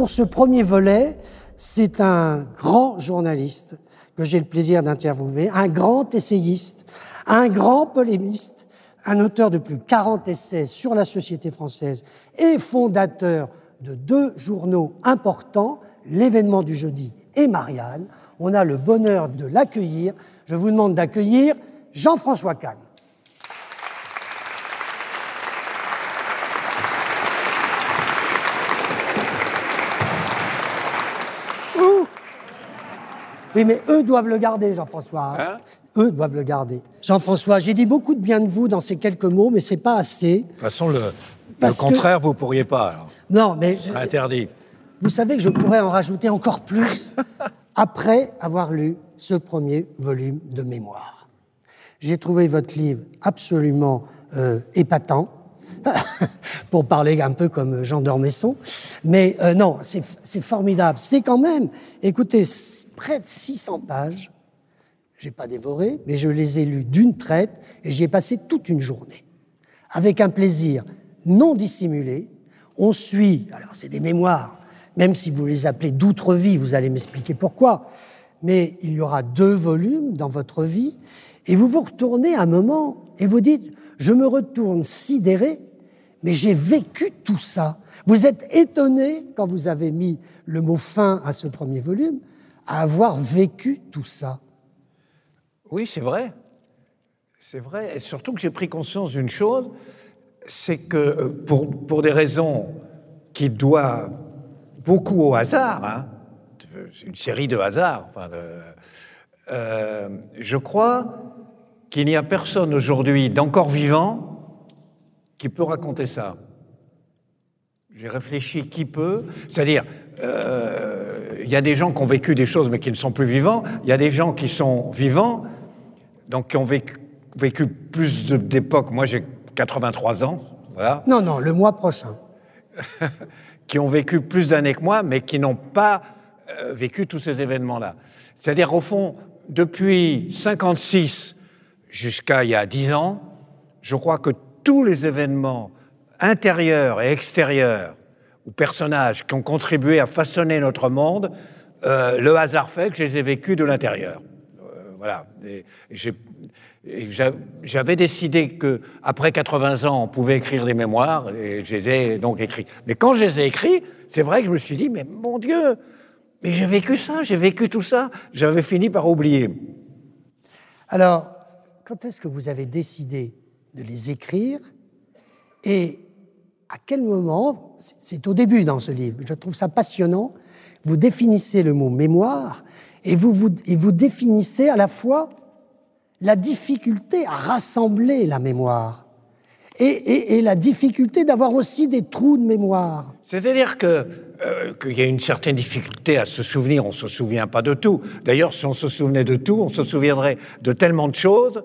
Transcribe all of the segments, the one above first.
Pour ce premier volet, c'est un grand journaliste que j'ai le plaisir d'interviewer, un grand essayiste, un grand polémiste, un auteur de plus de 40 essais sur la société française et fondateur de deux journaux importants, l'événement du jeudi et Marianne. On a le bonheur de l'accueillir. Je vous demande d'accueillir Jean-François Kahn. Oui, mais eux doivent le garder, Jean-François. Hein eux doivent le garder. Jean-François, j'ai dit beaucoup de bien de vous dans ces quelques mots, mais c'est pas assez. De toute façon, le, le contraire, vous vous pourriez pas. Alors. Non, mais. Ce serait interdit. Vous savez que je pourrais en rajouter encore plus après avoir lu ce premier volume de mémoire. J'ai trouvé votre livre absolument euh, épatant. pour parler un peu comme Jean d'Ormesson. Mais euh, non, c'est formidable. C'est quand même, écoutez, près de 600 pages. J'ai pas dévoré, mais je les ai lus d'une traite et j'y ai passé toute une journée. Avec un plaisir non dissimulé. On suit, alors c'est des mémoires, même si vous les appelez d'outre-vie, vous allez m'expliquer pourquoi, mais il y aura deux volumes dans votre vie, et vous vous retournez un moment et vous dites, je me retourne sidéré, mais j'ai vécu tout ça. Vous êtes étonné, quand vous avez mis le mot fin à ce premier volume, à avoir vécu tout ça. Oui, c'est vrai. C'est vrai. Et surtout que j'ai pris conscience d'une chose, c'est que euh, pour, pour des raisons qui doivent beaucoup au hasard, hein, une série de hasards, enfin euh, je crois qu'il n'y a personne aujourd'hui d'encore vivant qui peut raconter ça. J'ai réfléchi qui peut, c'est-à-dire, euh, il y a des gens qui ont vécu des choses mais qui ne sont plus vivants, il y a des gens qui sont vivants, donc qui ont vécu, vécu plus d'époques. Moi j'ai 83 ans, voilà. Non, non, le mois prochain. qui ont vécu plus d'années que moi, mais qui n'ont pas euh, vécu tous ces événements-là. C'est-à-dire, au fond, depuis 56 jusqu'à il y a 10 ans, je crois que tous les événements intérieurs et extérieurs ou personnages qui ont contribué à façonner notre monde, euh, le hasard fait que je les ai vécus de l'intérieur. Euh, voilà. J'avais décidé que après 80 ans, on pouvait écrire des mémoires, et je les ai donc écrits. Mais quand je les ai écrits, c'est vrai que je me suis dit, mais mon Dieu, mais j'ai vécu ça, j'ai vécu tout ça. J'avais fini par oublier. Alors, quand est-ce que vous avez décidé de les écrire et à quel moment, c'est au début dans ce livre, je trouve ça passionnant, vous définissez le mot mémoire et vous, vous, et vous définissez à la fois la difficulté à rassembler la mémoire et, la difficulté d'avoir aussi des trous de mémoire. C'est-à-dire que euh, qu'il y a une certaine difficulté à se souvenir, on ne se souvient pas de tout. D'ailleurs, si on se souvenait de tout, on se souviendrait de tellement de choses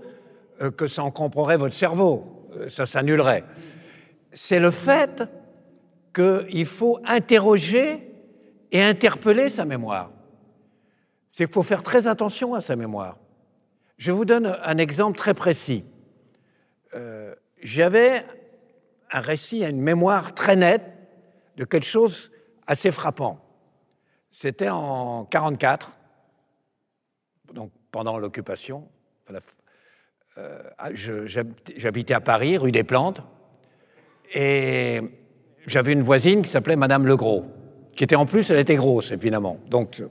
que ça encomprerait votre cerveau, euh, ça s'annulerait. C'est le fait qu'il faut interroger et interpeller sa mémoire. C'est qu'il faut faire très attention à sa mémoire. Je vous donne un exemple très précis. Euh, j'avais un récit, une mémoire très nette de quelque chose assez frappant. C'était en 1944, donc pendant l'occupation. Euh, j'habitais à Paris, rue des Plantes, et j'avais une voisine qui s'appelait Madame Legros, qui était en plus, elle était grosse, évidemment. Donc,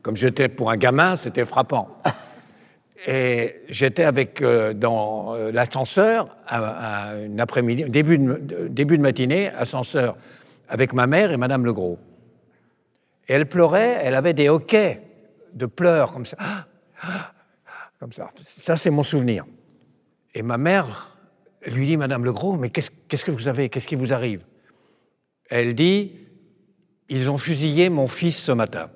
comme j'étais pour un gamin, c'était frappant. Et j'étais avec euh, dans euh, l'ascenseur à, un après-midi, début de, début de matinée, ascenseur avec ma mère et Madame Legros. Et elle pleurait, elle avait des hoquets de pleurs comme ça, comme ça. Ça c'est mon souvenir. Et ma mère lui dit, Madame Legros, mais qu'est-ce que vous avez, qu'est-ce qui vous arrive? Elle dit, ils ont fusillé mon fils ce matin.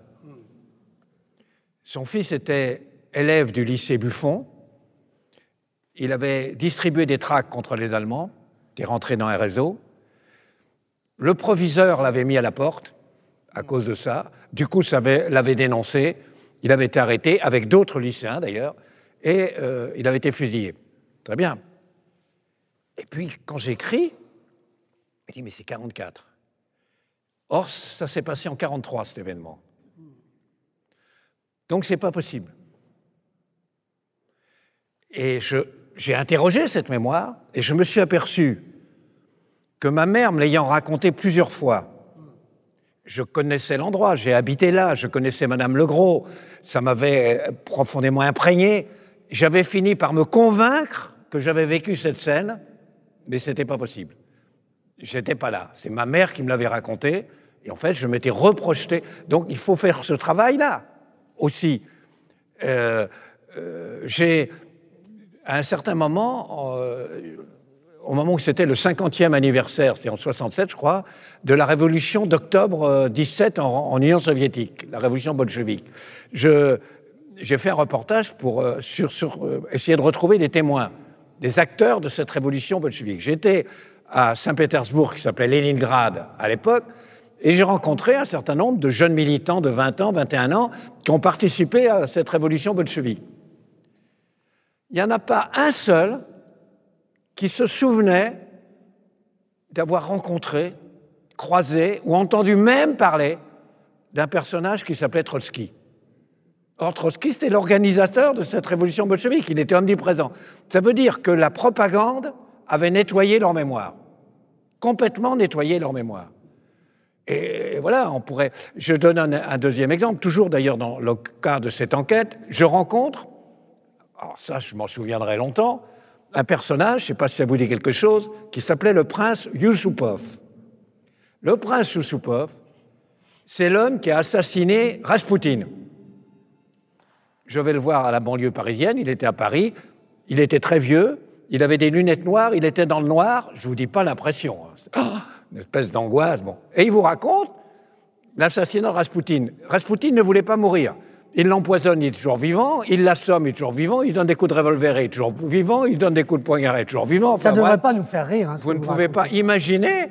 Son fils était élève du lycée Buffon. Il avait distribué des tracts contre les Allemands, est rentré dans un réseau. Le proviseur l'avait mis à la porte à cause de ça. Du coup, ça l'avait dénoncé. Il avait été arrêté, avec d'autres lycéens d'ailleurs, et euh, il avait été fusillé. Très bien. Et puis, quand j'écris, il dit, mais c'est 44. Or, ça s'est passé en 1943, cet événement. Donc, ce n'est pas possible. Et j'ai interrogé cette mémoire et je me suis aperçu que ma mère, me l'ayant raconté plusieurs fois, je connaissais l'endroit, j'ai habité là, je connaissais Madame Legros, ça m'avait profondément imprégné. J'avais fini par me convaincre que j'avais vécu cette scène, mais ce n'était pas possible. J'étais pas là. C'est ma mère qui me l'avait raconté, et en fait, je m'étais reprojeté. Donc, il faut faire ce travail-là aussi. Euh, euh, j'ai, à un certain moment, euh, au moment où c'était le 50e anniversaire, c'était en 67, je crois, de la révolution d'octobre 17 en, Union soviétique, la révolution bolchevique. J'ai fait un reportage pour sur, essayer de retrouver des témoins, des acteurs de cette révolution bolchevique. J'étais à Saint-Pétersbourg, qui s'appelait Leningrad à l'époque, et j'ai rencontré un certain nombre de jeunes militants de 20 ans, 21 ans, qui ont participé à cette révolution bolchevique. Il n'y en a pas un seul qui se souvenait d'avoir rencontré, croisé ou entendu même parler d'un personnage qui s'appelait Trotsky. Or, Trotsky, c'était l'organisateur de cette révolution bolchevique, il était omniprésent. Ça veut dire que la propagande avait nettoyé leur mémoire, complètement nettoyé leur mémoire. Et voilà, on pourrait. Je donne un, deuxième exemple, toujours d'ailleurs dans le cas de cette enquête. Je rencontre, alors ça, je m'en souviendrai longtemps, un personnage, je ne sais pas si ça vous dit quelque chose, qui s'appelait le prince Yusupov. Le prince Yusupov, c'est l'homme qui a assassiné Rasputin. Je vais le voir à la banlieue parisienne, il était à Paris, il était très vieux, il avait des lunettes noires, il était dans le noir, je ne vous dis pas l'impression. Hein une espèce d'angoisse. Bon. Et il vous raconte l'assassinat de Rasputin. Rasputin ne voulait pas mourir. Il l'empoisonne, il est toujours vivant. Il l'assomme, il est toujours vivant. Il donne des coups de revolver, il est toujours vivant. Il donne des coups de poignard, il est toujours vivant. Ça ne devrait pas nous faire rire. Hein, vous ne pouvez pas imaginer.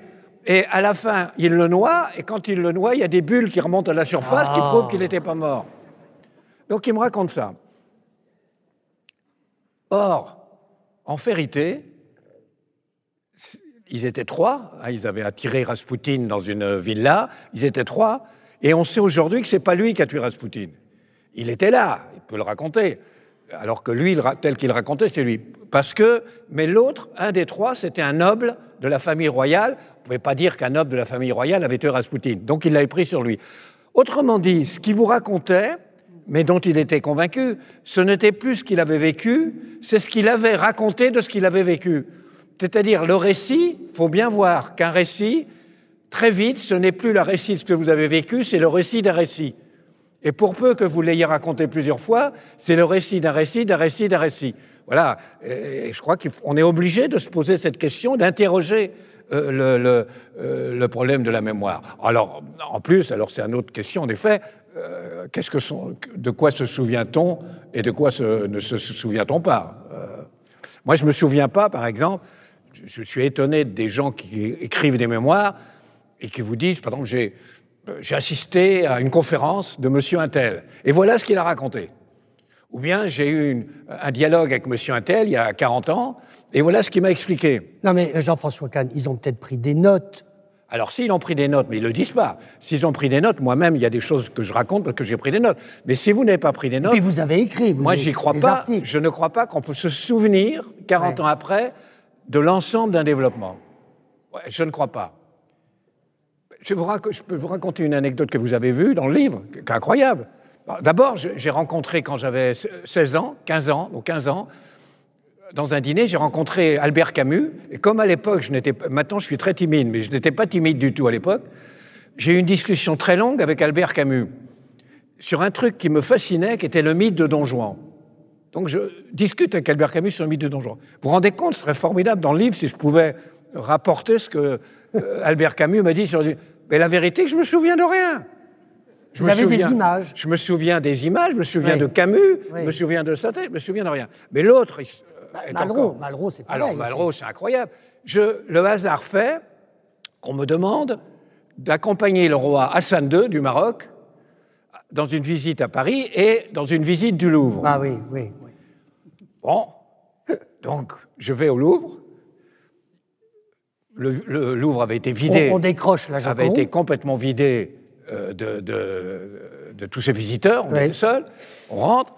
Et à la fin, il le noie. Et quand il le noie, il y a des bulles qui remontent à la surface qui prouvent qu'il n'était pas mort. Donc il me raconte ça. Or, en vérité, ils étaient trois, hein, ils avaient attiré Rasputin dans une villa, ils étaient trois, et on sait aujourd'hui que c'est pas lui qui a tué Rasputin. Il était là, il peut le raconter, alors que lui, tel qu'il racontait, c'était lui. Parce que, mais l'autre, un des trois, c'était un noble de la famille royale. Vous ne pouvez pas dire qu'un noble de la famille royale avait tué Rasputin. Donc il l'avait pris sur lui. Autrement dit, ce qu'il vous racontait, mais dont il était convaincu, ce n'était plus ce qu'il avait vécu, c'est ce qu'il avait raconté de ce qu'il avait vécu. C'est-à-dire le récit, faut bien voir qu'un récit, très vite, ce n'est plus le récit de ce que vous avez vécu, c'est le récit d'un récit. Et pour peu que vous l'ayez raconté plusieurs fois, c'est le récit d'un récit, d'un récit, d'un récit. Voilà. Et je crois qu'on est obligé de se poser cette question, d'interroger euh, euh, le, problème de la mémoire. Alors, en plus, alors c'est une autre question, en effet, euh, qu'est-ce que sont, de quoi se souvient-on et de quoi ne se souvient-on pas Moi, je ne me souviens pas, par exemple, je suis étonné des gens qui écrivent des mémoires et qui vous disent, par exemple, j'ai, assisté à une conférence de Monsieur Intel, et voilà ce qu'il a raconté. Ou bien j'ai eu un dialogue avec Monsieur Intel il y a 40 ans, et voilà ce qu'il m'a expliqué. Non mais euh, Jean-François Kahn, ils ont peut-être pris des notes. Alors s'ils ont pris des notes, mais ils ne le disent pas. S'ils ont pris des notes, moi-même, il y a des choses que je raconte parce que j'ai pris des notes. Mais si vous n'avez pas pris des notes... Et vous avez écrit, vous Moi, j'y crois pas. Je ne crois pas qu'on peut se souvenir, 40 ans après, de l'ensemble d'un développement. je ne crois pas. Je, vous je, peux vous raconter une anecdote que vous avez vue dans le livre, qui est incroyable. D'abord, j'ai rencontré quand j'avais 16 ans, 15 ans, ou 15 ans, dans un dîner, j'ai rencontré Albert Camus. Et comme à l'époque, je n'étais maintenant je suis très timide, mais je n'étais pas timide du tout à l'époque, j'ai eu une discussion très longue avec Albert Camus sur un truc qui me fascinait, qui était le mythe de Don Juan. Donc je discute avec Albert Camus sur le mythe de Don Juan. Vous vous rendez compte, ce serait formidable dans le livre si je pouvais rapporter ce que euh, Albert Camus m'a dit sur... Mais la vérité, je me souviens de rien. Je Vous avez des images. Je me souviens des images, je me souviens de Camus, je me souviens de sa tête, je me souviens de rien. Mais l'autre... Malraux, Malraux c'est pareil. Alors, Malraux, c'est incroyable. Je, le hasard fait qu'on me demande d'accompagner le roi Hassan II du Maroc dans une visite à Paris et dans une visite du Louvre. Ah oui, oui, oui. Bon, donc je vais au Louvre. le, Louvre avait été vidé. On, décroche la Avait été complètement vidé euh, de, de, tous ses visiteurs. On était seuls. On rentre.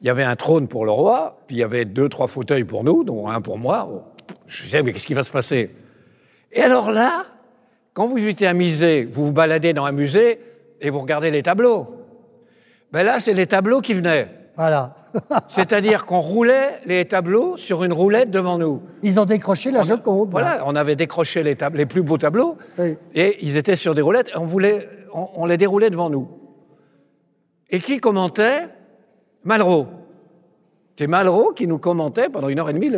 Il y avait un trône pour le roi, puis il y avait deux, trois fauteuils pour nous, dont un pour moi. Je disais, mais qu'est-ce qui va se passer? Et alors là, quand vous visitez un musée, vous vous baladez dans un musée et vous regardez les tableaux. Ben là, c'est les tableaux qui venaient. Voilà. C'est-à-dire qu'on roulait les tableaux sur une roulette devant nous. Ils ont décroché la Joconde. Voilà, on avait décroché les, les plus beaux tableaux et ils étaient sur des roulettes. On, voulait, on, les déroulait devant nous. Et qui commentait? Malraux. C'est Malraux qui nous commentait pendant une heure et demie.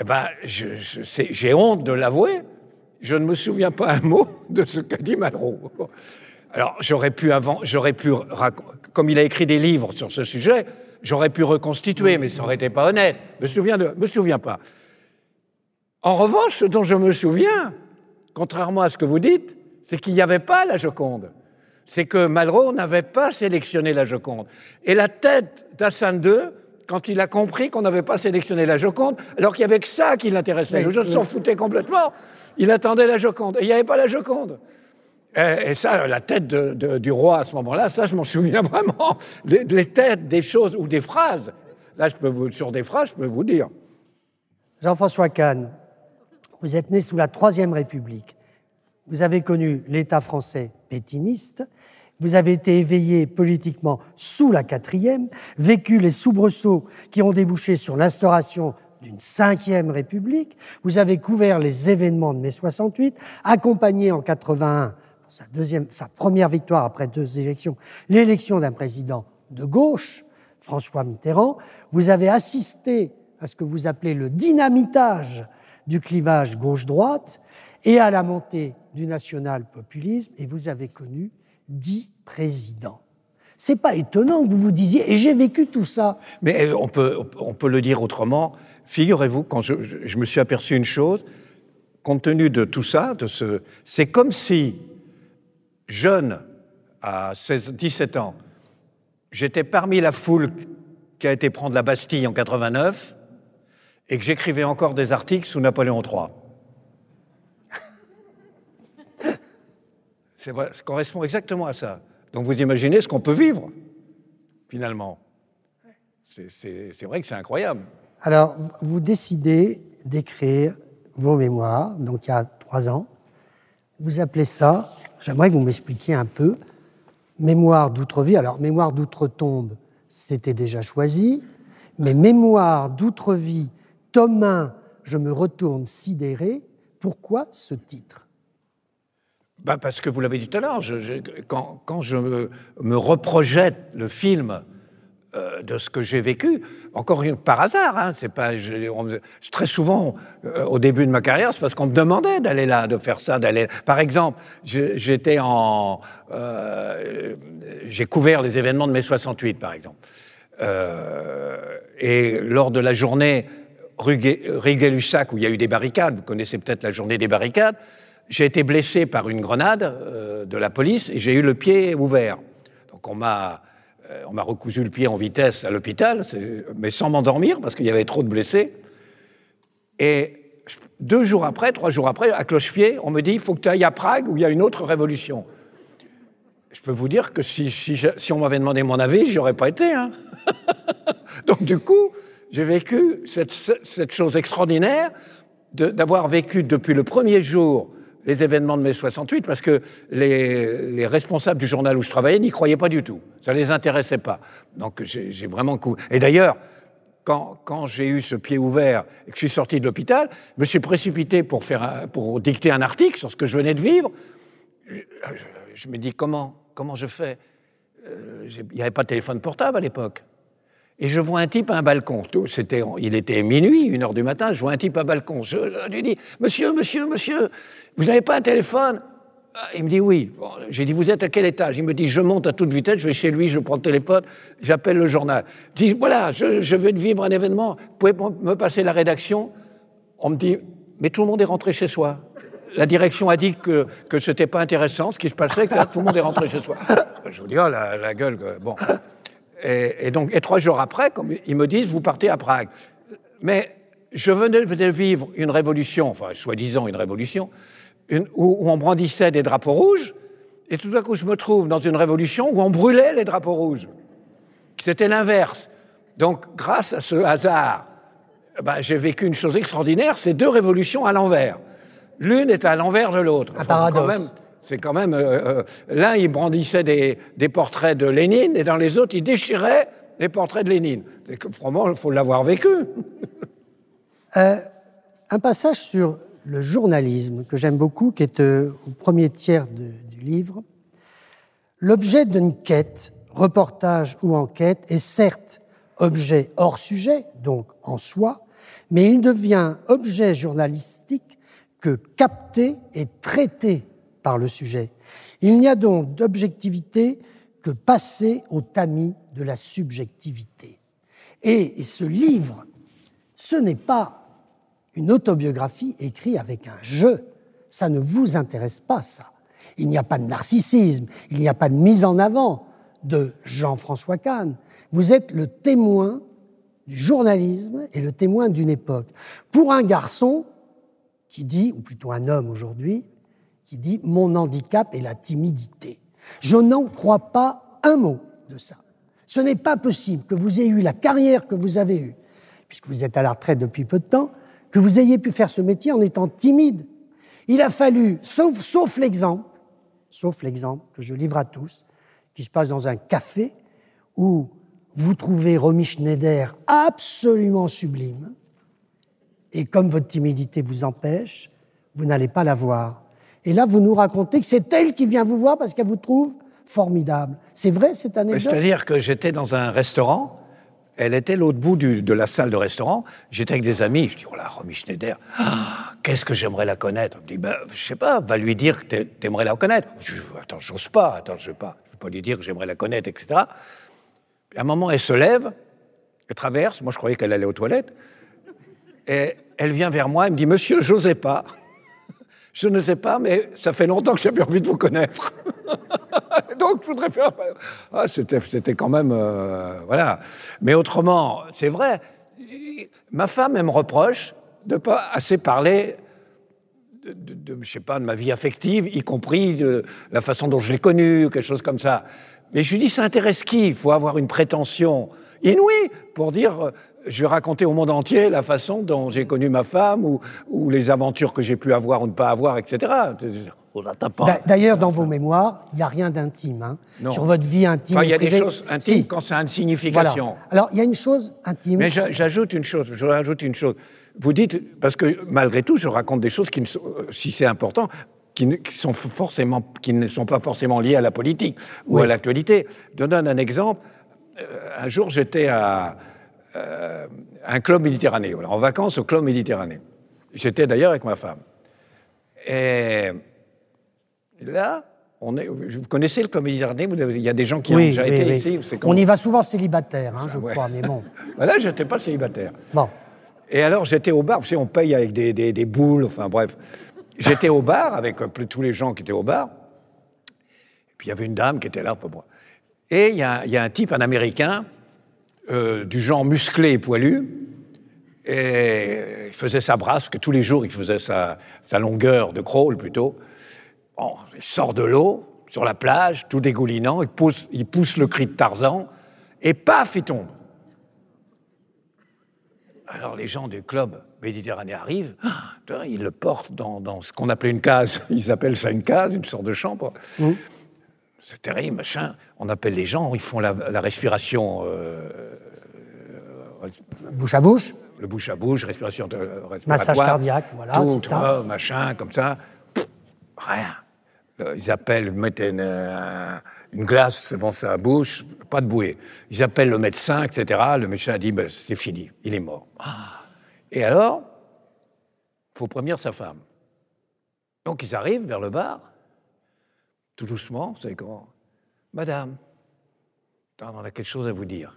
Eh ben, j'ai honte de l'avouer. Je ne me souviens pas un mot de ce qu'a dit Malraux. Alors, j'aurais pu, avant, j'aurais pu, comme il a écrit des livres sur ce sujet, j'aurais pu reconstituer, mais ça n'aurait été pas honnête. Me souviens de, me souviens pas. En revanche, ce dont je me souviens, contrairement à ce que vous dites, c'est qu'il n'y avait pas la Joconde. C'est que Malraux n'avait pas sélectionné la Joconde. Et la tête d'Hassan II, quand il a compris qu'on n'avait pas sélectionné la Joconde, alors qu'il n'y avait que ça qui l'intéressait, les autres s'en foutaient complètement, il attendait la Joconde. Et il n'y avait pas la Joconde. Et, ça, la tête du roi à ce moment-là, ça, je m'en souviens vraiment. Les, têtes des choses ou des phrases. Là, je peux vous, sur des phrases, je peux vous dire. Jean-François Kahn, vous êtes né sous la Troisième République. Vous avez connu l'État français pétiniste. Vous avez été éveillé politiquement sous la quatrième, vécu les soubresauts qui ont débouché sur l'instauration d'une cinquième république. Vous avez couvert les événements de mai 68, accompagné en 81 sa, deuxième, sa première victoire après deux élections, l'élection d'un président de gauche, François Mitterrand, vous avez assisté à ce que vous appelez le dynamitage du clivage gauche-droite et à la montée du national-populisme, et vous avez connu dix présidents. C'est pas étonnant que vous vous disiez, et j'ai vécu tout ça. Mais euh, on peut, on peut le dire autrement. Figurez-vous, quand je, me suis aperçu une chose, compte tenu de tout ça, de ce, c'est comme si jeune, à 16, 17 ans, j'étais parmi la foule qui a été prendre la Bastille en 89 et que j'écrivais encore des articles sous Napoléon III. Ça correspond exactement à ça. Donc vous imaginez ce qu'on peut vivre, finalement. C'est vrai que c'est incroyable. Alors, vous décidez d'écrire vos mémoires, donc il y a trois ans. Vous appelez ça J'aimerais que vous m'expliquiez un peu. Mémoire d'outre-vie, alors mémoire d'outre-tombe, c'était déjà choisi, mais mémoire d'outre-vie, tome 1, je me retourne sidéré, pourquoi ce titre? Bah Parce que vous l'avez dit tout à l'heure, quand, quand, je me, me reprojette le film euh, de ce que j'ai vécu, encore une, par hasard. Hein, c'est pas très souvent euh, au début de ma carrière, c'est parce qu'on me demandait d'aller là, de faire ça, d'aller. Par exemple, j'étais en, euh, j'ai couvert les événements de mai 68, par exemple, et lors de la journée Riguet-Lussac où il y a eu des barricades, vous connaissez peut-être la journée des barricades, j'ai été blessé par une grenade de la police et j'ai eu le pied ouvert. Donc on m'a euh, on m'a recousu le pied en vitesse à l'hôpital, mais sans m'endormir parce qu'il y avait trop de blessés. Et deux jours après, trois jours après, à cloche-pied, on me dit il faut que tu ailles à Prague où il y a une autre révolution. Je peux vous dire que si, si, on m'avait demandé mon avis, j'y aurais pas été. Hein. Donc du coup, j'ai vécu cette, cette, chose extraordinaire d'avoir vécu depuis le premier jour les événements de mai 68 parce que les, responsables du journal où je travaillais n'y croyaient pas du tout. Ça ne les intéressait pas. Donc j'ai vraiment... Et d'ailleurs, quand, j'ai eu ce pied ouvert et que je suis sorti de l'hôpital, je me suis précipité pour, faire pour dicter un article sur ce que je venais de vivre. Je, me dis comment, comment je fais? Euh, Il n'y avait pas de téléphone portable à l'époque. Et je vois un type à un balcon. C'était, il était minuit, une heure du matin, je vois un type à un balcon. Je, lui dis Monsieur, monsieur, monsieur, vous n'avez pas un téléphone? Ah, Il me dit Oui. J'ai dit Vous êtes à quel étage? Il me dit Je monte à toute vitesse, je vais chez lui, je prends le téléphone, j'appelle le journal. Je dis Voilà, je, je veux vivre un événement, vous pouvez me passer la rédaction? On me dit Mais tout le monde est rentré chez soi. La direction a dit que, que ce n'était pas intéressant ce qui se passait, que là, tout le monde est rentré chez soi. Je vous dis, oh la, la gueule. Bon. Et, donc, et trois jours après, comme ils me disent, vous partez à Prague. Mais je venais de vivre une révolution, enfin, soi-disant une révolution, où, on brandissait des drapeaux rouges, et tout à coup, je me trouve dans une révolution où on brûlait les drapeaux rouges. C'était l'inverse. Donc, grâce à ce hasard, ben, j'ai vécu une chose extraordinaire, c'est deux révolutions à l'envers. L'une est à l'envers de l'autre. Un paradoxe. C'est quand même. Euh, euh, l'un, il brandissait des, portraits de Lénine, et dans les autres, il déchirait les portraits de Lénine. Vraiment, il faut l'avoir vécu. Euh, un passage sur le journalisme que j'aime beaucoup, qui est au premier tiers du livre. L'objet d'une quête, reportage ou enquête, est certes objet hors sujet, donc en soi, mais il devient objet journalistique que capté et traité le sujet. Il n'y a donc d'objectivité que passer au tamis de la subjectivité. Et, ce livre, ce n'est pas une autobiographie écrite avec un jeu. Ça ne vous intéresse pas, ça. Il n'y a pas de narcissisme, il n'y a pas de mise en avant de Jean-François Kahn. Vous êtes le témoin du journalisme et le témoin d'une époque. Pour un garçon qui dit, ou plutôt un homme aujourd'hui, qui dit Mon handicap est la timidité. Je n'en crois pas un mot de ça. Ce n'est pas possible que vous ayez eu la carrière que vous avez eue, puisque vous êtes à la retraite depuis peu de temps, que vous ayez pu faire ce métier en étant timide. Il a fallu, sauf, l'exemple, sauf l'exemple que je livre à tous, qui se passe dans un café où vous trouvez Romy Schneider absolument sublime, et comme votre timidité vous empêche, vous n'allez pas la voir. Et là, vous nous racontez que c'est elle qui vient vous voir parce qu'elle vous trouve formidable. C'est vrai cette anecdote C'est-à-dire que j'étais dans un restaurant, elle était l'autre bout de la salle de restaurant, j'étais avec des amis, je dis, oh là, Romy Schneider, ah, qu'est-ce que j'aimerais la connaître? Je dis, ben, je sais pas, va lui dire que t'aimerais la connaître. Je dis, attends, j'ose pas, attends, je ne pas, je vais pas lui dire que j'aimerais la connaître, etc à un moment, elle se lève, elle traverse, moi je croyais qu'elle allait aux toilettes, et elle vient vers moi, elle me dit Monsieur, j'osais pas. Je ne sais pas, mais ça fait longtemps que j'avais envie de vous connaître. Donc, je voudrais faire. Ah, c'était quand même. Euh, voilà. Mais autrement, c'est vrai. Ma femme, elle me reproche de ne pas assez parler de, de, je sais pas, de ma vie affective, y compris de la façon dont je l'ai connue, quelque chose comme ça. Mais je lui dis, ça intéresse qui? Il faut avoir une prétention inouïe pour dire, euh, je vais raconter au monde entier la façon dont j'ai connu ma femme ou, ou les aventures que j'ai pu avoir ou ne pas avoir, etc. D'ailleurs, dans vos mémoires, il n'y a rien d'intime hein, sur votre vie intime. il y a des choses intimes quand ça a une signification. Alors, il y a une chose intime. Mais j'ajoute une chose. Je rajoute une chose. Vous dites parce que malgré tout, je raconte des choses qui, euh, si c'est important, qui ne, sont forcément, qui ne sont pas forcément liés à la politique ou à l'actualité. Je donne un exemple. Euh, un jour, j'étais à euh, un club méditerranéen, en vacances au club méditerranéen. J'étais d'ailleurs avec ma femme. Et là, on est, vous connaissez le club méditerranéen? Il y a des gens qui ont déjà été ici. On y va souvent célibataire, hein, je crois, mais bon. Là, je n'étais pas célibataire. Bon. Et alors, j'étais au bar, vous savez, on paye avec des, des, des boules, enfin bref. J'étais au bar avec euh, tous les gens qui étaient au bar. Et puis il y avait une dame qui était là pour moi. Et il y, a, un type, un Américain, euh, du genre musclé et poilu. Et il faisait sa brasse, parce que tous les jours, il faisait sa, longueur de crawl plutôt. Il sort de l'eau, sur la plage, tout dégoulinant, il pousse, il pousse le cri de Tarzan, et paf, il tombe. Alors les gens du club méditerranéen arrivent, ah, ils le portent dans, ce qu'on appelait une case. Ils appellent ça une case, une sorte de chambre. Mmh. C'est terrible, machin. On appelle les gens, ils font la, respiration. Euh, euh, bouche à bouche Le bouche à bouche, respiration de, respiratoire. Massage cardiaque, voilà, c'est ça. machin, comme ça. rien. Euh, ils appellent, mettent une, une glace devant sa bouche, pas de bouée. Ils appellent le médecin, etc. Le médecin a dit ben, c'est fini, il est mort. Ah. Et alors, il faut prévenir sa femme. Donc ils arrivent vers le bar, tout doucement, vous savez comment Madame, on a quelque chose à vous dire.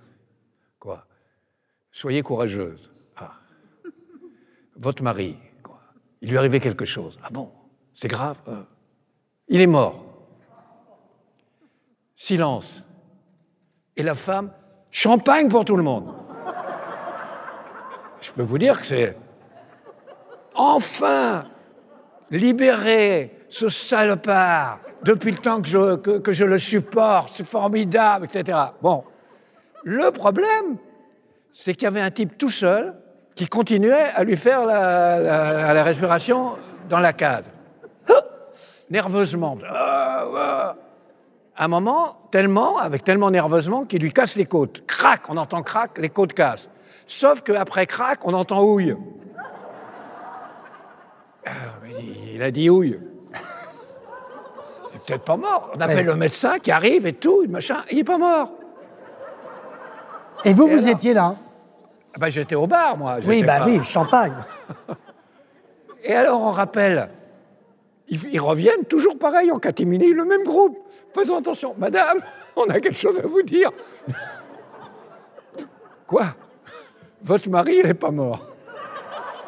Quoi? Soyez courageuse. Ah. Votre mari, quoi Il lui arrivé quelque chose. Ah bon? C'est grave? Euh. Il est mort. Silence. Et la femme, champagne pour tout le monde. je peux vous dire que c'est enfin libérer ce salopard depuis le temps que je, que, je le supporte, c'est formidable, etc. Bon, le problème, c'est qu'il y avait un type tout seul qui continuait à lui faire la, la, respiration dans la case. Nerveusement. À un moment, tellement, avec tellement nerveusement, qu'il lui casse les côtes. Crac, on entend crac, les côtes cassent. Sauf qu'après crac, on entend houille. Ah, il a dit houille. Peut-être pas mort. On appelle le médecin qui arrive et tout, machin. Il n'est pas mort. Et vous, vous étiez là ah ben, J'étais au bar, moi. Oui, bah oui, champagne. et alors, on rappelle, ils, reviennent toujours pareil en catimini, le même groupe. Faisons attention, madame, on a quelque chose à vous dire. Quoi? Votre mari, il n'est pas mort.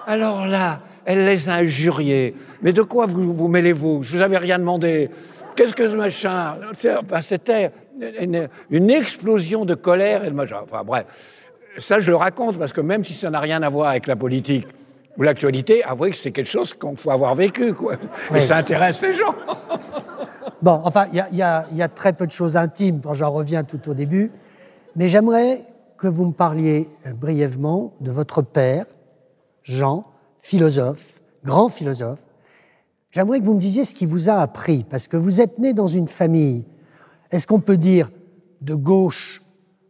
Alors là, elle les a injuriés. Mais de quoi vous, vous mêlez-vous? Je vous avais rien demandé. Qu'est-ce que ce machin? C'était une, explosion de colère et de machin. Enfin bref, ça je le raconte parce que même si ça n'a rien à voir avec la politique ou l'actualité, avouez que c'est quelque chose qu'on faut avoir vécu, quoi. Et ça intéresse les gens. bon, enfin, il y, y, a très peu de choses intimes, j'en reviens tout au début, mais j'aimerais que vous me parliez euh, brièvement de votre père, Jean, philosophe, grand philosophe, j'aimerais que vous me disiez ce qui vous a appris, parce que vous êtes né dans une famille, est-ce qu'on peut dire de gauche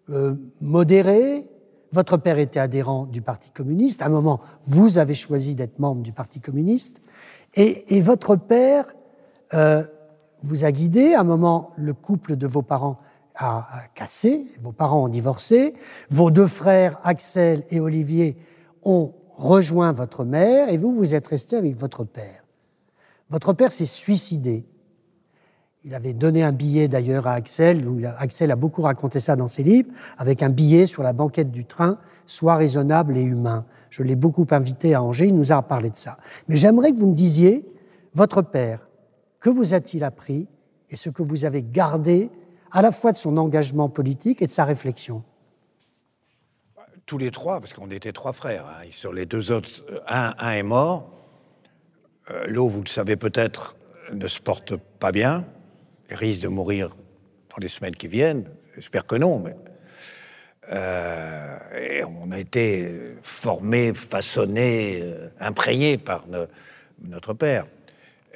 euh, modérée Votre père était adhérent du Parti communiste, à un moment, vous avez choisi d'être membre du Parti communiste, et, votre père euh, vous a guidé, à un moment, le couple de vos parents a cassé, vos parents ont divorcé, vos deux frères, Axel et Olivier, ont rejoint votre mère et vous, vous êtes resté avec votre père. Votre père s'est suicidé. Il avait donné un billet d'ailleurs à Axel, Axel a beaucoup raconté ça dans ses livres, avec un billet sur la banquette du train, Sois raisonnable et humain. Je l'ai beaucoup invité à Angers, il nous a parlé de ça. Mais j'aimerais que vous me disiez, votre père, que vous a-t-il appris et ce que vous avez gardé à la fois de son engagement politique et de sa réflexion? Tous les trois, parce qu'on était trois frères. Hein. Sur les deux autres, un, un est mort. Euh, L'eau, vous le savez peut-être, ne se porte pas bien. Il risque de mourir dans les semaines qui viennent. J'espère que non, mais. Euh, et on a été formés, façonnés, euh, imprégnés par notre père.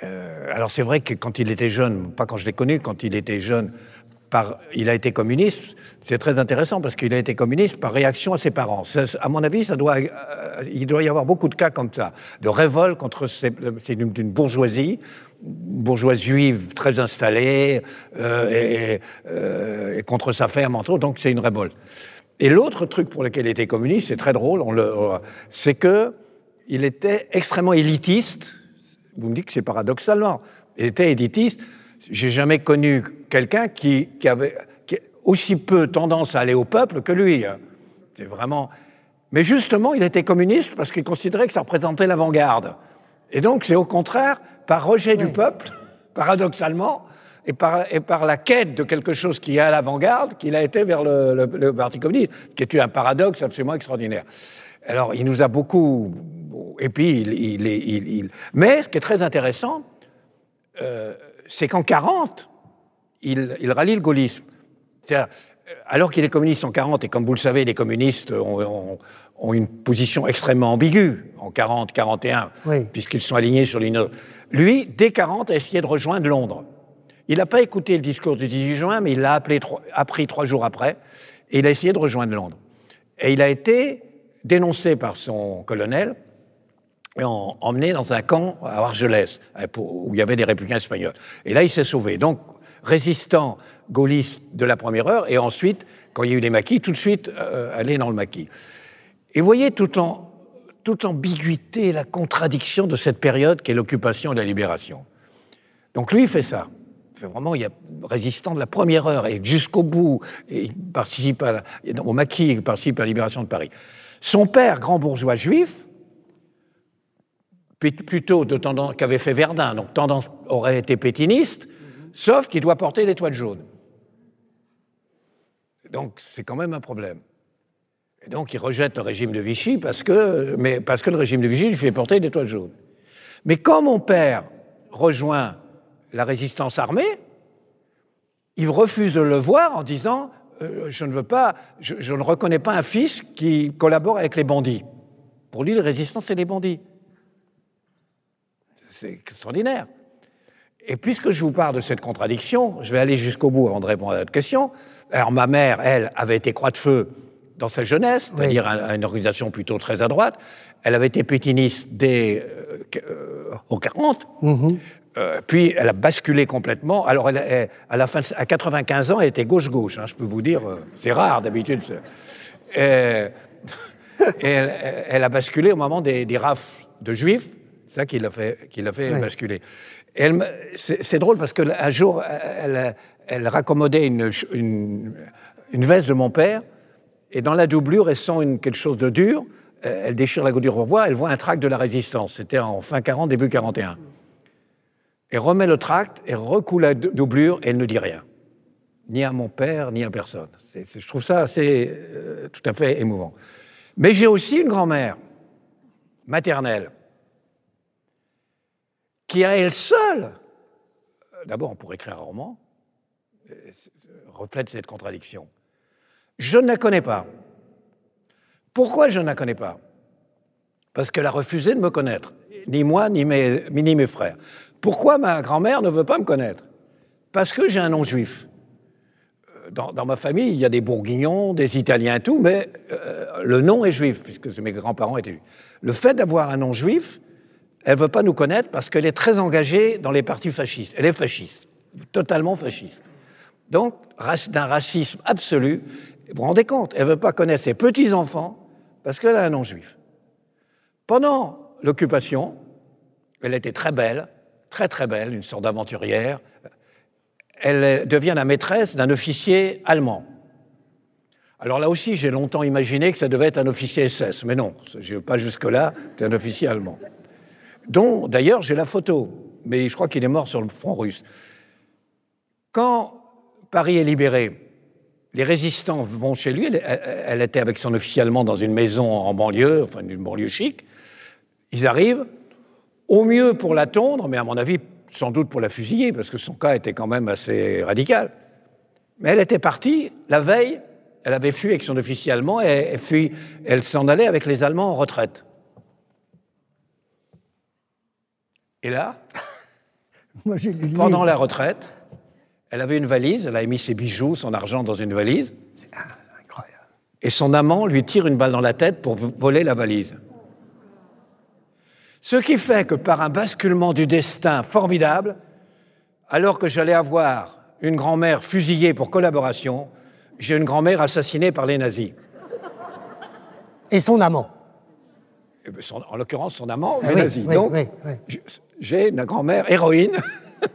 alors c'est vrai que quand il était jeune, pas quand je l'ai connu, quand il était jeune, il a été communiste. C'est très intéressant parce qu'il a été communiste par réaction à ses parents. à mon avis, ça euh, il doit y avoir beaucoup de cas comme ça, de révolte contre une, bourgeoisie, une bourgeoisie juive très installée euh, euh, et, contre sa ferme, entre autres. Donc c'est une révolte. Et l'autre truc pour lequel il était communiste, c'est très drôle, c'est que il était extrêmement élitiste. Vous me dites que c'est paradoxalement. Il était élitiste j'ai jamais connu quelqu'un qui, avait aussi peu tendance à aller au peuple que lui. Hein. C'est vraiment. Mais justement, il était communiste parce qu'il considérait que ça représentait l'avant-garde. Et donc, c'est au contraire, par rejet du peuple, paradoxalement, et par, et par, la quête de quelque chose qui est à l'avant-garde, qu'il a été vers le, Parti communiste, qui est un paradoxe absolument extraordinaire. Alors, il nous a beaucoup. Et puis, il, il, il, mais ce qui est très intéressant, euh, c'est qu'en 40, il, il, rallie le gaullisme. Euh, alors qu'il est communiste en 40, et comme vous le savez, les communistes ont, une position extrêmement ambiguë en 40, 41, puisqu'ils sont alignés sur l'une Lui, dès 40, a essayé de rejoindre Londres. Il n'a pas écouté le discours du 18 juin, mais il l'a appris trois jours après, et il a essayé de rejoindre Londres. Et il a été dénoncé par son colonel, et emmené dans un camp à Argelès, euh, où il y avait des républicains espagnols. Et là, il s'est sauvé. Donc, résistant gaulliste de la première heure, et ensuite, quand il y a eu les maquis, tout de suite euh, aller dans le maquis. Et vous voyez toute l'ambiguïté, la contradiction de cette période qui est l'occupation et la libération. Donc lui, il fait ça. fait vraiment, il a résistant de la première heure et jusqu'au bout, il participe au maquis, il participe à la libération de Paris. Son père, grand bourgeois juif, plutôt de tendance qu'avait fait Verdun, donc tendance aurait été pétiniste, sauf qu'il doit porter l'étoile jaune. Donc c'est quand même un problème. Et donc il rejette le régime de Vichy parce que, mais parce que le régime de Vichy lui fait porter des toiles jaunes. Mais quand mon père rejoint la résistance armée, il refuse de le voir en disant euh, je ne veux pas, je, je, ne reconnais pas un fils qui collabore avec les bandits. Pour lui, la résistance, c'est les bandits. C'est extraordinaire. Et puisque je vous parle de cette contradiction, je vais aller jusqu'au bout avant de répondre à votre question. Alors ma mère, elle, avait été croix de feu dans sa jeunesse, c'est-à-dire oui. une organisation plutôt très à droite. Elle avait été pétiniste dès euh, aux 40. Mm-hmm. Euh, puis elle a basculé complètement. Alors, elle, elle, à la fin, à 95 ans, elle était gauche-gauche. Hein, je peux vous dire, euh, c'est rare d'habitude. Et, et elle, elle, a basculé au moment des, des rafles de juifs. C'est ça qui l'a fait, qui l'a fait oui. basculer. C'est drôle parce qu'un jour, elle, elle raccommodait une, une, une, veste de mon père, et dans la doublure, elle sent une, quelque chose de dur. Elle déchire la doublure, on voit, elle voit un tract de la résistance. C'était en fin 40, début 41 et remet le tract et recoule la doublure et elle ne dit rien. Ni à mon père, ni à personne. C est, c est, je trouve ça assez, euh, tout à fait émouvant. Mais j'ai aussi une grand-mère maternelle qui, à elle seule, d'abord, on pourrait écrire un roman, reflète cette contradiction. Je ne la connais pas. Pourquoi je ne la connais pas? Parce qu'elle a refusé de me connaître, ni moi, ni mes, frères. Pourquoi ma grand-mère ne veut pas me connaître? Parce que j'ai un nom juif. Dans, dans, ma famille, il y a des bourguignons, des italiens, tout, mais euh, le nom est juif, puisque mes grands-parents étaient juifs. Le fait d'avoir un nom juif, elle ne veut pas nous connaître parce qu'elle est très engagée dans les partis fascistes. Elle est fasciste, totalement fasciste. Donc, d'un racisme absolu. Vous vous rendez compte, elle ne veut pas connaître ses petits-enfants parce qu'elle a un nom juif. Pendant l'occupation, elle était très belle, très très belle, une sorte d'aventurière. Elle devient la maîtresse d'un officier allemand. Alors là aussi, j'ai longtemps imaginé que ça devait être un officier SS, mais non, je vais pas jusque-là, c'est un officier allemand. Dont, d'ailleurs, j'ai la photo, mais je crois qu'il est mort sur le front russe. Quand Paris est libéré, les résistants vont chez lui, elle, était avec son officier allemand dans une maison en banlieue, enfin une banlieue chic, ils arrivent, au mieux pour la tondre, mais à mon avis, sans doute pour la fusiller, parce que son cas était quand même assez radical. Mais elle était partie la veille, elle avait fui avec son officier allemand et, et elle s'en allait avec les Allemands en retraite. Et là, Moi, lu pendant la retraite, elle avait une valise, elle a mis ses bijoux, son argent dans une valise. C'est incroyable. Et son amant lui tire une balle dans la tête pour voler la valise. Ce qui fait que par un basculement du destin formidable, alors que j'allais avoir une grand-mère fusillée pour collaboration, j'ai une grand-mère assassinée par les nazis. Et son amant son, En l'occurrence, son amant, ah les oui, Donc, oui, j'ai une grand-mère héroïne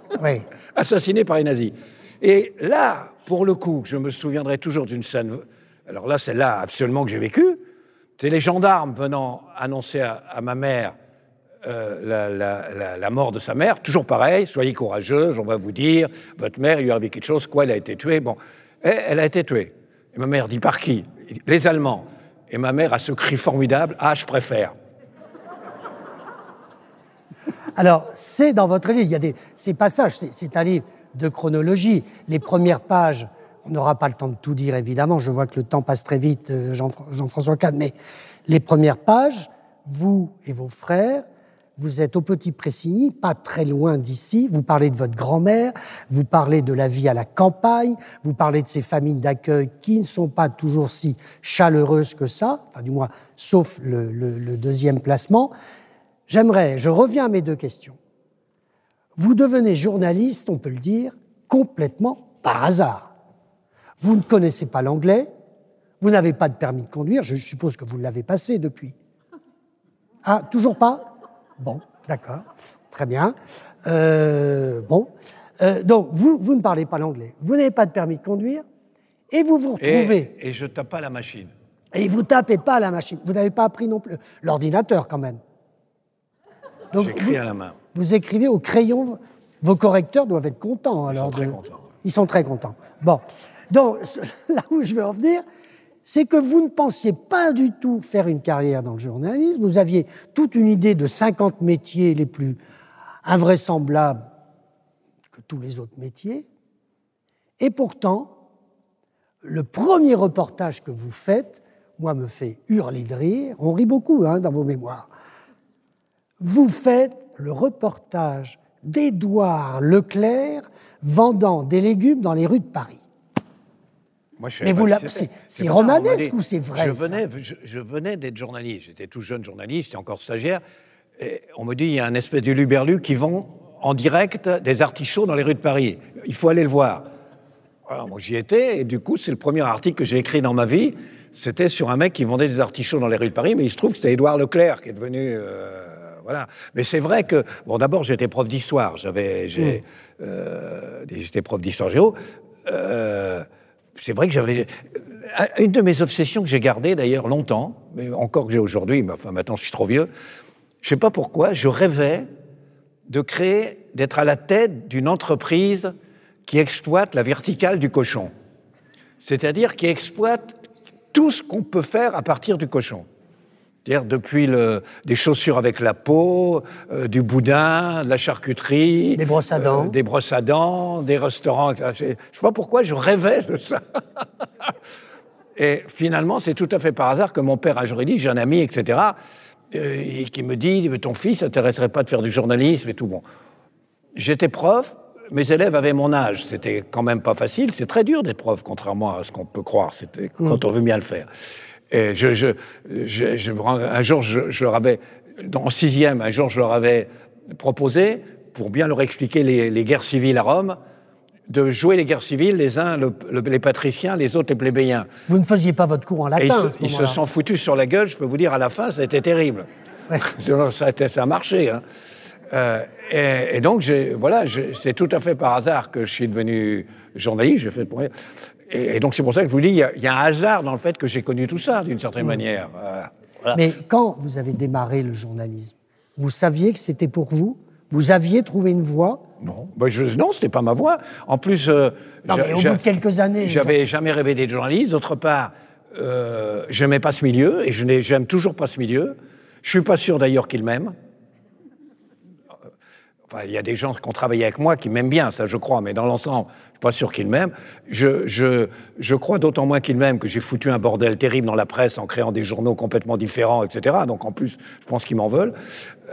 assassinée par les nazis. Et là, pour le coup, je me souviendrai toujours d'une scène. Alors là, c'est là absolument que j'ai vécu. C'est les gendarmes venant annoncer à, à ma mère euh, la, la, la, la, mort de sa mère, toujours pareil, soyez courageux, on va vous dire, votre mère, il lui a arrivé quelque chose, quoi, elle a été tuée. Bon, et elle a été tuée. Et ma mère dit par qui? Les Allemands. Et ma mère a ce cri formidable, ah, je préfère. Alors, c'est dans votre livre, il y a des, ces passages, c'est un livre de chronologie. Les premières pages, on n'aura pas le temps de tout dire, évidemment, je vois que le temps passe très vite, euh, Jean-François Jean mais les premières pages, vous et vos frères, vous êtes au Petit Pressigny, pas très loin d'ici, vous parlez de votre grand-mère, vous parlez de la vie à la campagne, vous parlez de ces familles d'accueil qui ne sont pas toujours si chaleureuses que ça, enfin du moins, sauf le deuxième placement. J'aimerais, je reviens à mes deux questions. Vous devenez journaliste, on peut le dire, complètement par hasard. Vous ne connaissez pas l'anglais, vous n'avez pas de permis de conduire, je suppose que vous l'avez passé depuis. Ah, toujours pas? Bon, d'accord, très bien. Euh, bon, euh, donc vous, vous ne parlez pas l'anglais, vous n'avez pas de permis de conduire, et vous vous retrouvez. Et, et je tape pas la machine. Et vous tapez pas la machine. Vous n'avez pas appris non plus l'ordinateur quand même. J'écris à la main. Vous écrivez au crayon. Vos correcteurs doivent être contents. Ils alors sont très contents. Ils sont très contents. Bon, donc là où je veux en venir, c'est que vous ne pensiez pas du tout faire une carrière dans le journalisme. Vous aviez toute une idée de 50 métiers les plus invraisemblables que tous les autres métiers. Et pourtant, le premier reportage que vous faites, moi, me fait hurler de rire. On rit beaucoup hein, dans vos mémoires. Vous faites le reportage d'Édouard Leclerc vendant des légumes dans les rues de Paris. Moi, je Mais vous c'est romanesque ou c'est vrai je ça venais, je, je venais d'être journaliste. J'étais tout jeune journaliste, j'étais encore stagiaire. Et on me dit il y a un espèce de luberlu qui vend en direct des artichauts dans les rues de Paris. Il faut aller le voir. Alors moi j'y étais et du coup c'est le premier article que j'ai écrit dans ma vie. C'était sur un mec qui vendait des artichauts dans les rues de Paris, mais il se trouve que c'était Édouard Leclerc qui est devenu euh, voilà. Mais c'est vrai que bon d'abord j'étais prof d'histoire, j'avais j'ai euh, j'étais prof d'histoire géo. Euh, c'est vrai que j'avais euh, une de mes obsessions que j'ai gardées d'ailleurs longtemps, mais encore que j'ai aujourd'hui, mais enfin maintenant je suis trop vieux. Je sais pas pourquoi, je rêvais de créer, d'être à la tête d'une entreprise qui exploite la verticale du cochon. C'est-à-dire qui exploite tout ce qu'on peut faire à partir du cochon. C'est-à-dire depuis le, des chaussures avec la peau, euh, du boudin, de la charcuterie. Des brosses à dents. euh, des brosses à dents, des restaurants. Je ne sais pas pourquoi je rêvais de ça. Et finalement, c'est tout à fait par hasard que mon père a dit, j'ai un ami, etc., euh, et qui me dit, ton fils s'intéresserait pas de faire du journalisme et tout. Bon, J'étais prof, mes élèves avaient mon âge. C'était quand même pas facile. C'est très dur d'être prof, contrairement à ce qu'on peut croire. C'était quand on veut bien le faire. Et je, je, je- je me rends- un jour, je, je leur avais, en sixième, un jour, je leur avais proposé, pour bien leur expliquer les, les guerres civiles à Rome, de jouer les guerres civiles, les uns le- le- les patriciens, les autres les plébéiens. Vous ne faisiez pas votre cours en Et ils, latin à se, ce ils se sont foutus sur la gueule, je peux vous dire, à la fin, ça a été terrible. Ouais. Ça, a été- ça a marché. hein. Euh, et, et donc, voilà, c'est tout à fait par hasard que je suis devenu journaliste. J'ai fait le premier. Et, et donc, c'est pour ça que je vous dis, il y, a, il y a un hasard dans le fait que j'ai connu tout ça, d'une certaine manière. Euh, voilà. Mais quand vous avez démarré le journalisme, vous saviez que c'était pour vous? Vous aviez trouvé une voie? Non, ben, je, non, c'était pas ma voix. En plus, euh, Non, mais au bout de quelques années. J'avais jamais rêvé d'être journaliste. D'autre part, euh, j'aimais pas ce milieu et je n'ai- j'aime toujours pas ce milieu. Je suis pas sûr d'ailleurs qu'il m'aime. Il y a des gens qui ont travaillé avec moi qui m'aiment bien, ça je crois, mais dans l'ensemble, je suis pas sûr qu'ils m'aiment. Je, je, crois d'autant moins qu'ils m'aiment que j'ai foutu un bordel terrible dans la presse en créant des journaux complètement différents, etc. Donc en plus, je pense qu'ils m'en veulent.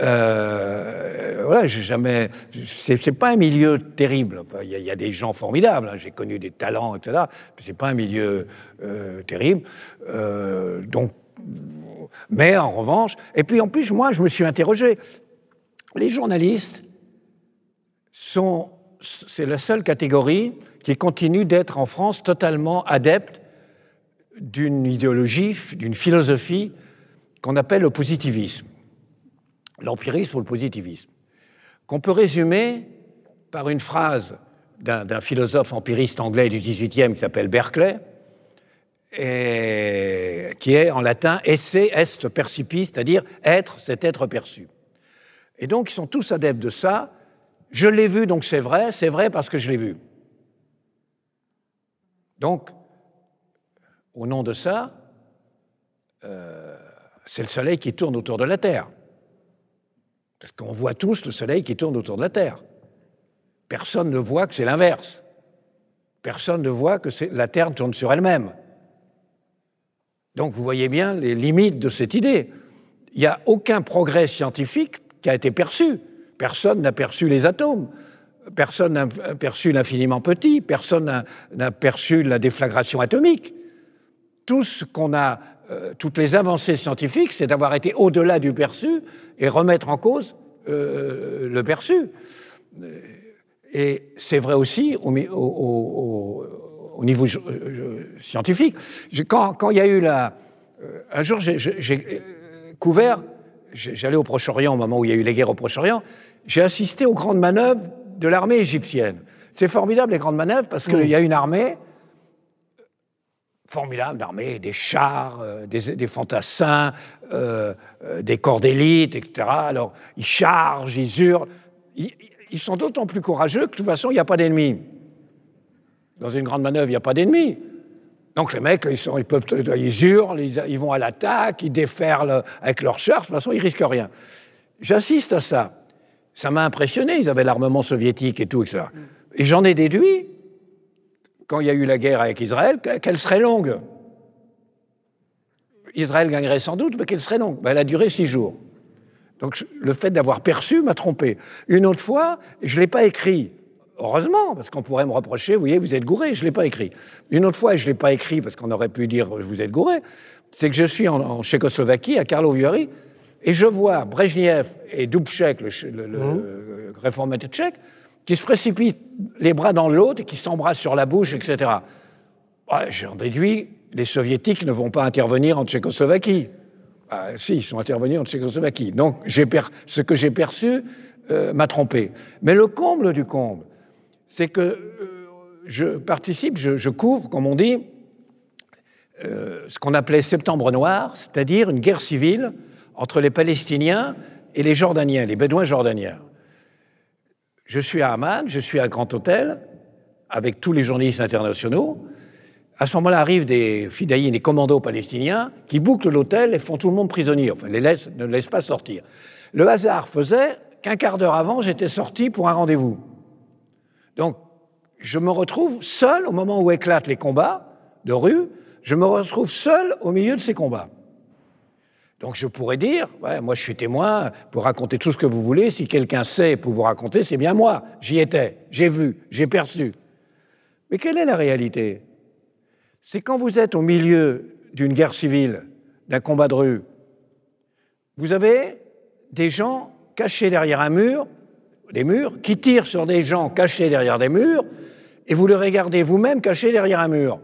Euh, voilà, j'ai jamais. C'est pas un milieu terrible. Il y, a- des gens formidables. hein. J'ai connu des talents, etc. Mais c'est pas un milieu euh, terrible. Euh, donc, mais en revanche, et puis en plus, moi, je me suis interrogé. Les journalistes c'est la seule catégorie qui continue d'être en France totalement adepte d'une idéologie, d'une philosophie qu'on appelle le positivisme, l'empirisme ou le positivisme, qu'on peut résumer par une phrase d'un philosophe empiriste anglais du XVIIIe qui s'appelle Berkeley, qui est en latin esse est percipi, c'est-à-dire être, c'est être perçu. Et donc, ils sont tous adeptes de ça. Je l'ai vu, donc c'est vrai. C'est vrai parce que je l'ai vu. Donc, au nom de ça, euh, c'est le Soleil qui tourne autour de la Terre. Parce qu'on voit tous le Soleil qui tourne autour de la Terre. Personne ne voit que c'est l'inverse. Personne ne voit que la Terre tourne sur elle-même. Donc vous voyez bien les limites de cette idée. Il n'y a aucun progrès scientifique qui a été perçu. Personne n'a perçu les atomes. Personne n'a perçu l'infiniment petit. Personne n'a- perçu la déflagration atomique. Tout ce qu'on a, euh, toutes les avancées scientifiques, c'est d'avoir été au-delà du perçu et remettre en cause euh, le perçu. Et c'est vrai aussi au, niveau euh, scientifique. Quand, quand il y a eu la... euh, un jour, j'ai- euh, couvert, j'allais au Proche-Orient au moment où il y a eu les guerres au Proche-Orient, j'ai assisté aux grandes manœuvres de l'armée égyptienne. C'est formidable, les grandes manœuvres, parce qu'il y a une armée formidable d'armée, des chars, euh, des, des fantassins, euh, euh, des corps d'élite, etc. Alors, ils chargent, ils hurlent. Ils, ils sont d'autant plus courageux que de toute façon, il n'y a pas d'ennemis. Dans une grande manœuvre, il n'y a pas d'ennemis. Donc les mecs, ils, sont, ils, peuvent, ils hurlent, ils, vont à l'attaque, ils déferlent avec leurs chars, de toute façon, ils risquent rien. J'assiste à ça. Ça m'a impressionné, ils avaient l'armement soviétique et tout, etc. Et j'en ai déduit, quand il y a eu la guerre avec Israël, qu'elle serait longue. Israël gagnerait sans doute, mais qu'elle serait longue. Ben, elle a duré six jours. Donc le fait d'avoir perçu m'a trompé. Une autre fois, je ne l'ai pas écrit. Heureusement, parce qu'on pourrait me reprocher, vous voyez, vous êtes gouré, je ne l'ai pas écrit. Une autre fois, je ne l'ai pas écrit parce qu'on aurait pu dire vous êtes gouré, c'est que je suis en, Tchécoslovaquie, à Karlovy et je vois Brezhnev et Dubček, le, mmh. réformateur tchèque, qui se précipitent les bras dans l'autre et qui s'embrassent sur la bouche, etc. J'en déduis, les soviétiques ne vont pas intervenir en Tchécoslovaquie. Ah, si, ils sont intervenus en Tchécoslovaquie. Donc, ce que j'ai perçu euh, m'a trompé. Mais le comble du comble, c'est que euh, je participe, je, couvre, comme on dit, euh, ce qu'on appelait Septembre Noir, c'est-à-dire une guerre civile entre les Palestiniens et les Jordaniens, les Bédouins jordaniens. Je suis à Amman, je suis à Grand Hôtel, avec tous les journalistes internationaux. À ce moment-là arrivent des fidaïs, des commandos palestiniens, qui bouclent l'hôtel et font tout le monde prisonnier, enfin, les ne laissent pas sortir. Le hasard faisait qu'un quart d'heure avant, j'étais sorti pour un rendez-vous. Donc, je me retrouve seul au moment où éclatent les combats de rue, je me retrouve seul au milieu de ces combats. Donc je pourrais dire, ouais, moi je suis témoin pour raconter tout ce que vous voulez, si quelqu'un sait pour vous raconter, c'est bien moi, j'y étais, j'ai vu, j'ai perçu. Mais quelle est la réalité? C'est quand vous êtes au milieu d'une guerre civile, d'un combat de rue, vous avez des gens cachés derrière un mur des murs, qui tirent sur des gens cachés derrière des murs, et vous le regardez vous-même caché derrière un mur.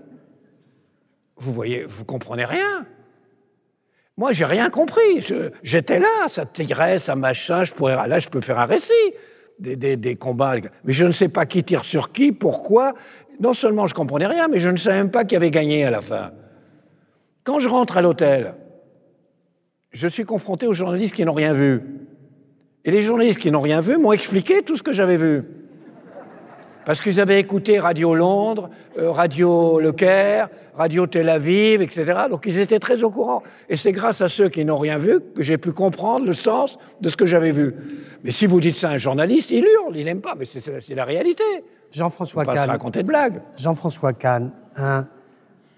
Vous voyez, vous comprenez rien. Moi, j'ai rien compris. J'étais là, ça tirait, ça machin. Pourrais, là, je peux faire un récit des, des, combats. Mais je ne sais pas qui tire sur qui, pourquoi. Non seulement je comprenais rien, mais je ne savais même pas qui avait gagné à la fin. Quand je rentre à l'hôtel, je suis confronté aux journalistes qui n'ont rien vu. Et les journalistes qui n'ont rien vu m'ont expliqué tout ce que j'avais vu. Parce qu'ils avaient écouté Radio Londres, euh, Radio Le Caire, Radio Tel Aviv, etc. Donc ils étaient très au courant. Et c'est grâce à ceux qui n'ont rien vu que j'ai pu comprendre le sens de ce que j'avais vu. Mais si vous dites ça à un journaliste, il hurle, il n'aime pas. Mais c'est la réalité. Jean-François Kahn. raconter de blagues. Jean-François Kahn,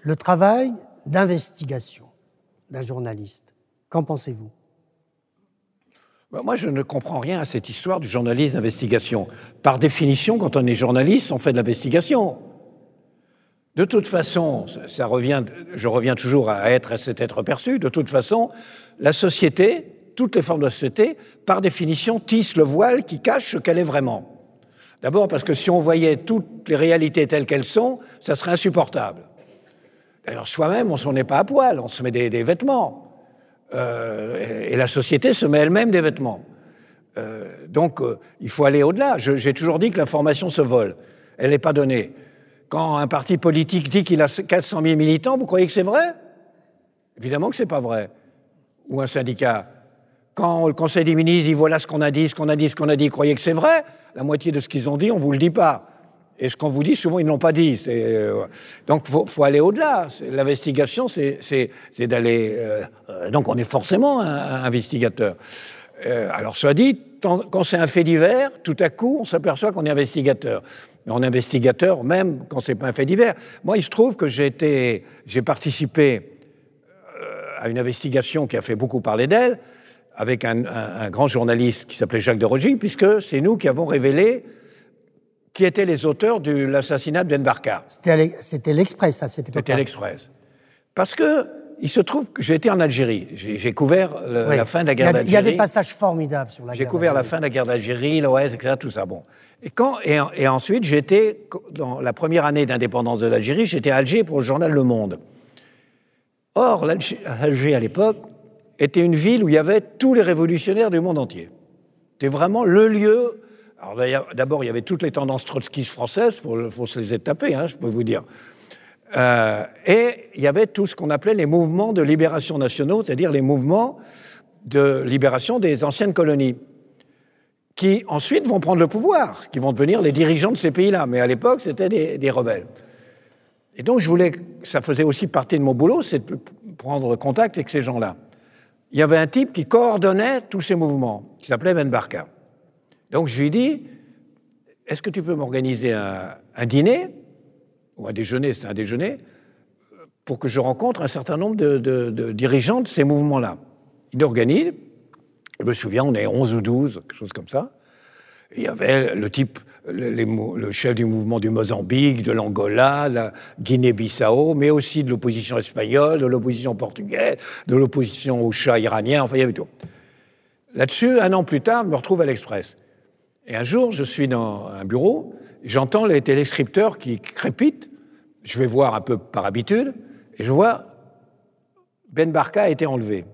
le travail d'investigation d'un journaliste, qu'en pensez-vous? Moi, je ne comprends rien à cette histoire du journaliste d'investigation. Par définition, quand on est journaliste, on fait de l'investigation. De toute façon, ça revient, je reviens toujours à être à cet être perçu, de toute façon, la société, toutes les formes de société, par définition, tissent le voile qui cache ce qu'elle est vraiment. D'abord parce que si on voyait toutes les réalités telles qu'elles sont, ça serait insupportable. D'ailleurs, soi-même, on s'en est pas à poil, on se met des vêtements. Euh, et la société se met elle-même des vêtements. Euh, donc, euh, il faut aller au-delà. J'ai toujours dit que l'information se vole. Elle n'est pas donnée. Quand un parti politique dit qu'il a 400 000 militants, vous croyez que c'est vrai? Évidemment que c'est pas vrai. Ou un syndicat. Quand le Conseil des ministres dit voilà ce qu'on a dit, ce qu'on a dit, ce qu'on a dit, croyez que c'est vrai? La moitié de ce qu'ils ont dit, on vous le dit pas. Et ce qu'on vous dit, souvent, ils ne l'ont pas dit. Euh, donc, il faut, aller au-delà. L'investigation, c'est d'aller... Euh, euh, donc, on est forcément un, investigateur. alors, soit dit, quand c'est un fait divers, tout à coup, on s'aperçoit qu'on est investigateur. Mais on est investigateur même quand c'est pas un fait divers. Moi, il se trouve que j'ai participé à une investigation qui a fait beaucoup parler d'elle, avec un, un, grand journaliste qui s'appelait Jacques de Rogy, puisque c'est nous qui avons révélé qui étaient les auteurs de l'assassinat de Barka. C'était l'Express, ça, c'était C'était l'Express. Parce que il se trouve que j'ai été en Algérie. J'ai couvert la fin de la guerre d'Algérie. Il y a des passages formidables sur la guerre. J'ai couvert la fin de la guerre d'Algérie, l'OS, etc., tout ça. Bon. Et, quand, et, et ensuite, j'étais, dans la première année d'indépendance de l'Algérie, j'étais à Alger pour le journal Le Monde. Or, Alger, à l'époque, était une ville où il y avait tous les révolutionnaires du monde entier. C'était vraiment le lieu d'abord, il y avait toutes les tendances trotskistes françaises, il faut, se les taper, hein, je peux vous dire. Euh, et il y avait tout ce qu'on appelait les mouvements de libération nationaux, c'est-à-dire les mouvements de libération des anciennes colonies, qui ensuite vont prendre le pouvoir, qui vont devenir les dirigeants de ces pays-là. Mais à l'époque, c'était des, rebelles. Et donc, je voulais, ça faisait aussi partie de mon boulot, c'est de prendre contact avec ces gens-là. Il y avait un type qui coordonnait tous ces mouvements, qui s'appelait Ben Barka. Donc, je lui ai dit, est-ce que tu peux m'organiser un, dîner, ou un déjeuner, c'est un déjeuner, pour que je rencontre un certain nombre de, dirigeants de ces mouvements-là Il organise, je me souviens, on est 11 ou 12, quelque chose comme ça. il y avait le type le, chef du mouvement du Mozambique, de l'Angola, la Guinée-Bissau, mais aussi de l'opposition espagnole, de l'opposition portugaise, de l'opposition au chat iranien, enfin il y avait tout. Là-dessus, un an plus tard, je me retrouve à l'Express. Et un jour, je suis dans un bureau, j'entends les téléscripteurs qui crépitent, je vais voir un peu par habitude, et je vois Ben Barka a été enlevé.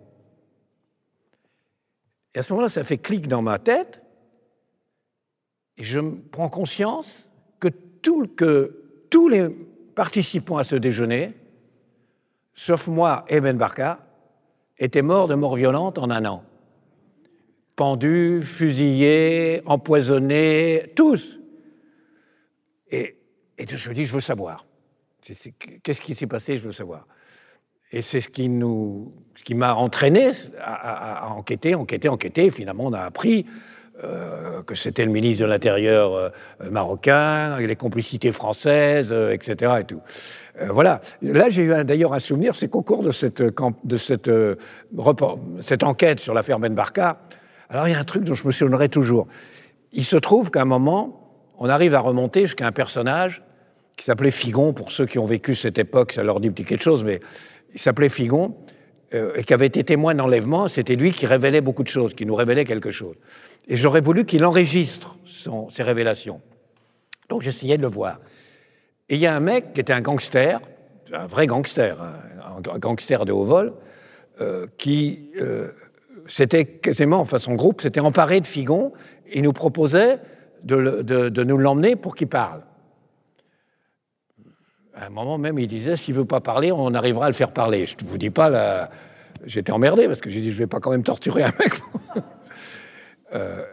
Et à ce moment-là, ça fait clic dans ma tête, et je prends conscience que, tous les participants à ce déjeuner, sauf moi et Ben Barka, étaient morts de mort violente en un an. Pendus, fusillés, empoisonnés, tous. Et, je me dis, je veux savoir. Qu'est-ce qui s'est passé Je veux savoir. Et c'est ce qui nous, qui m'a entraîné à, à, enquêter, enquêter, enquêter. finalement, on a appris euh, que c'était le ministre de l'Intérieur euh, marocain, les complicités françaises, euh, etc. Et tout. voilà. Là, j'ai eu d'ailleurs un souvenir, c'est qu'au cours de cette, de cette, cette enquête sur l'affaire Ben Barka, alors il y a un truc dont je me souviendrai toujours. Il se trouve qu'à un moment, on arrive à remonter jusqu'à un personnage qui s'appelait Figon, pour ceux qui ont vécu cette époque, ça leur dit quelque chose, mais il s'appelait Figon, et qui avait été témoin d'enlèvement, c'était lui qui révélait beaucoup de choses, qui nous révélait quelque chose. Et j'aurais voulu qu'il enregistre son, ses révélations. Donc j'essayais de le voir. Et il y a un mec qui était un gangster, un vrai gangster, un, gangster de haut vol, euh, qui euh, s'était quasiment, enfin son groupe s'était emparé de Figon et nous proposait de, de, nous l'emmener pour qu'il parle. À un moment même, il disait, s'il veut pas parler, on arrivera à le faire parler. Je ne vous dis pas, là, j'étais emmerdé parce que j'ai dit, je vais pas quand même torturer un mec. Euh,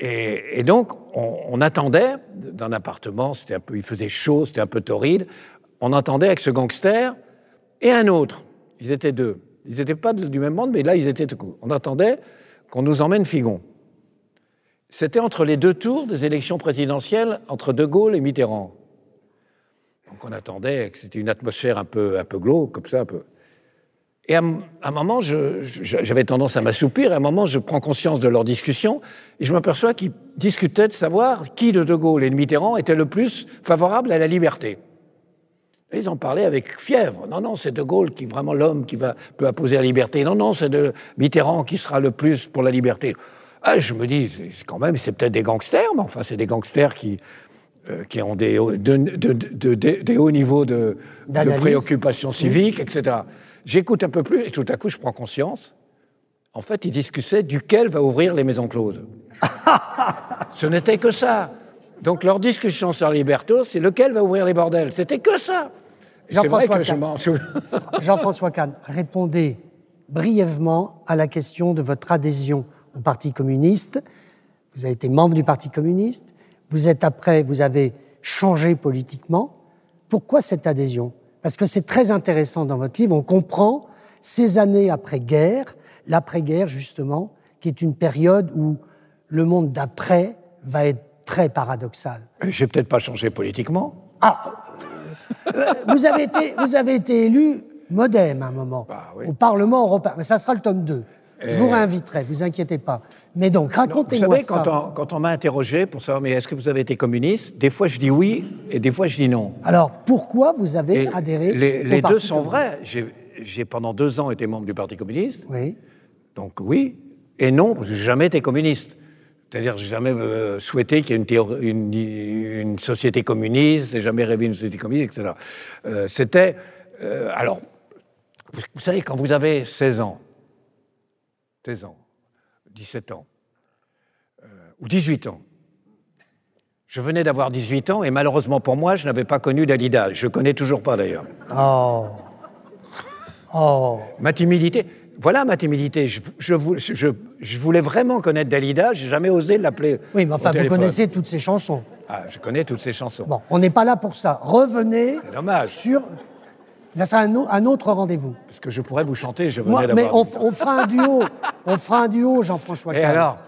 et, donc, on, attendait d'un appartement, c'était un peu, il faisait chaud, c'était un peu torride. On attendait avec ce gangster et un autre. Ils étaient deux. Ils n'étaient pas du même monde, mais là, ils étaient On attendait qu'on nous emmène Figon. C'était entre les deux tours des élections présidentielles entre De Gaulle et Mitterrand. Donc on attendait, c'était une atmosphère un peu, un peu glauque, comme ça, un peu. Et à, un moment, j'avais tendance à m'assoupir, et à un moment, je prends conscience de leur discussion, et je m'aperçois qu'ils discutaient de savoir qui de De Gaulle et de Mitterrand était le plus favorable à la liberté. Et ils en parlaient avec fièvre. Non, non, c'est De Gaulle qui est vraiment l'homme qui va, peut apposer la liberté. Non, non, c'est de Mitterrand qui sera le plus pour la liberté. Ah, je me dis, quand même, c'est peut-être des gangsters, mais enfin, c'est des gangsters qui, euh, qui ont des, des hauts niveaux de, préoccupation civique, etc. J'écoute un peu plus et tout à coup, je prends conscience. En fait, ils discutaient duquel va ouvrir les maisons closes. Ce n'était que ça. Donc leur discussion sur Liberto, c'est lequel va ouvrir les bordels. C'était que ça. Jean-François Kahn, répondez brièvement à la question de votre adhésion au Parti communiste. Vous avez été membre du Parti communiste. Vous êtes après, vous avez changé politiquement. Pourquoi cette adhésion? Parce que c'est très intéressant dans votre livre, on comprend ces années après-guerre, l'après-guerre justement, qui est une période où le monde d'après va être très paradoxal. J'ai peut-être pas changé politiquement. Ah, vous, avez été, vous avez été élu modem à un moment, bah au Parlement européen, mais ça sera le tome 2. Je vous réinviterai, vous inquiétez pas. Mais donc, racontez-moi ça. Vous savez, quand on, quand on m'a interrogé pour savoir, mais est-ce que vous avez été communiste Des fois, je dis oui, et des fois, je dis non. Alors, pourquoi vous avez adhéré Les, les deux sont vrais. J'ai pendant deux ans été membre du Parti communiste. Oui. Donc oui, et non, parce que j'ai jamais été communiste. C'est-à-dire, j'ai jamais euh, souhaité qu'il y ait une, une, société communiste, j'ai jamais rêvé d'une société communiste, etc. Euh, C'était, euh, alors, vous, vous savez, quand vous avez 16 ans, 16 ans, 17 ans, ou 18 ans. Je venais d'avoir 18 ans et malheureusement pour moi, je n'avais pas connu Dalida. Je ne connais toujours pas d'ailleurs. Oh. Oh. Ma timidité. Voilà ma timidité. Je, je, vou- je- je voulais vraiment connaître Dalida, j'ai jamais osé l'appeler. Oui, mais enfin, vous connaissez toutes ces chansons. Ah, je connais toutes ces chansons. Bon, on n'est pas là pour ça. Revenez C'est dommage, sur. Là, c'est un, un autre rendez-vous. parce que je pourrais vous chanter, je venais Moi, mais on, on fera un duo. on fera un duo, Jean-François. Et Kahn. alors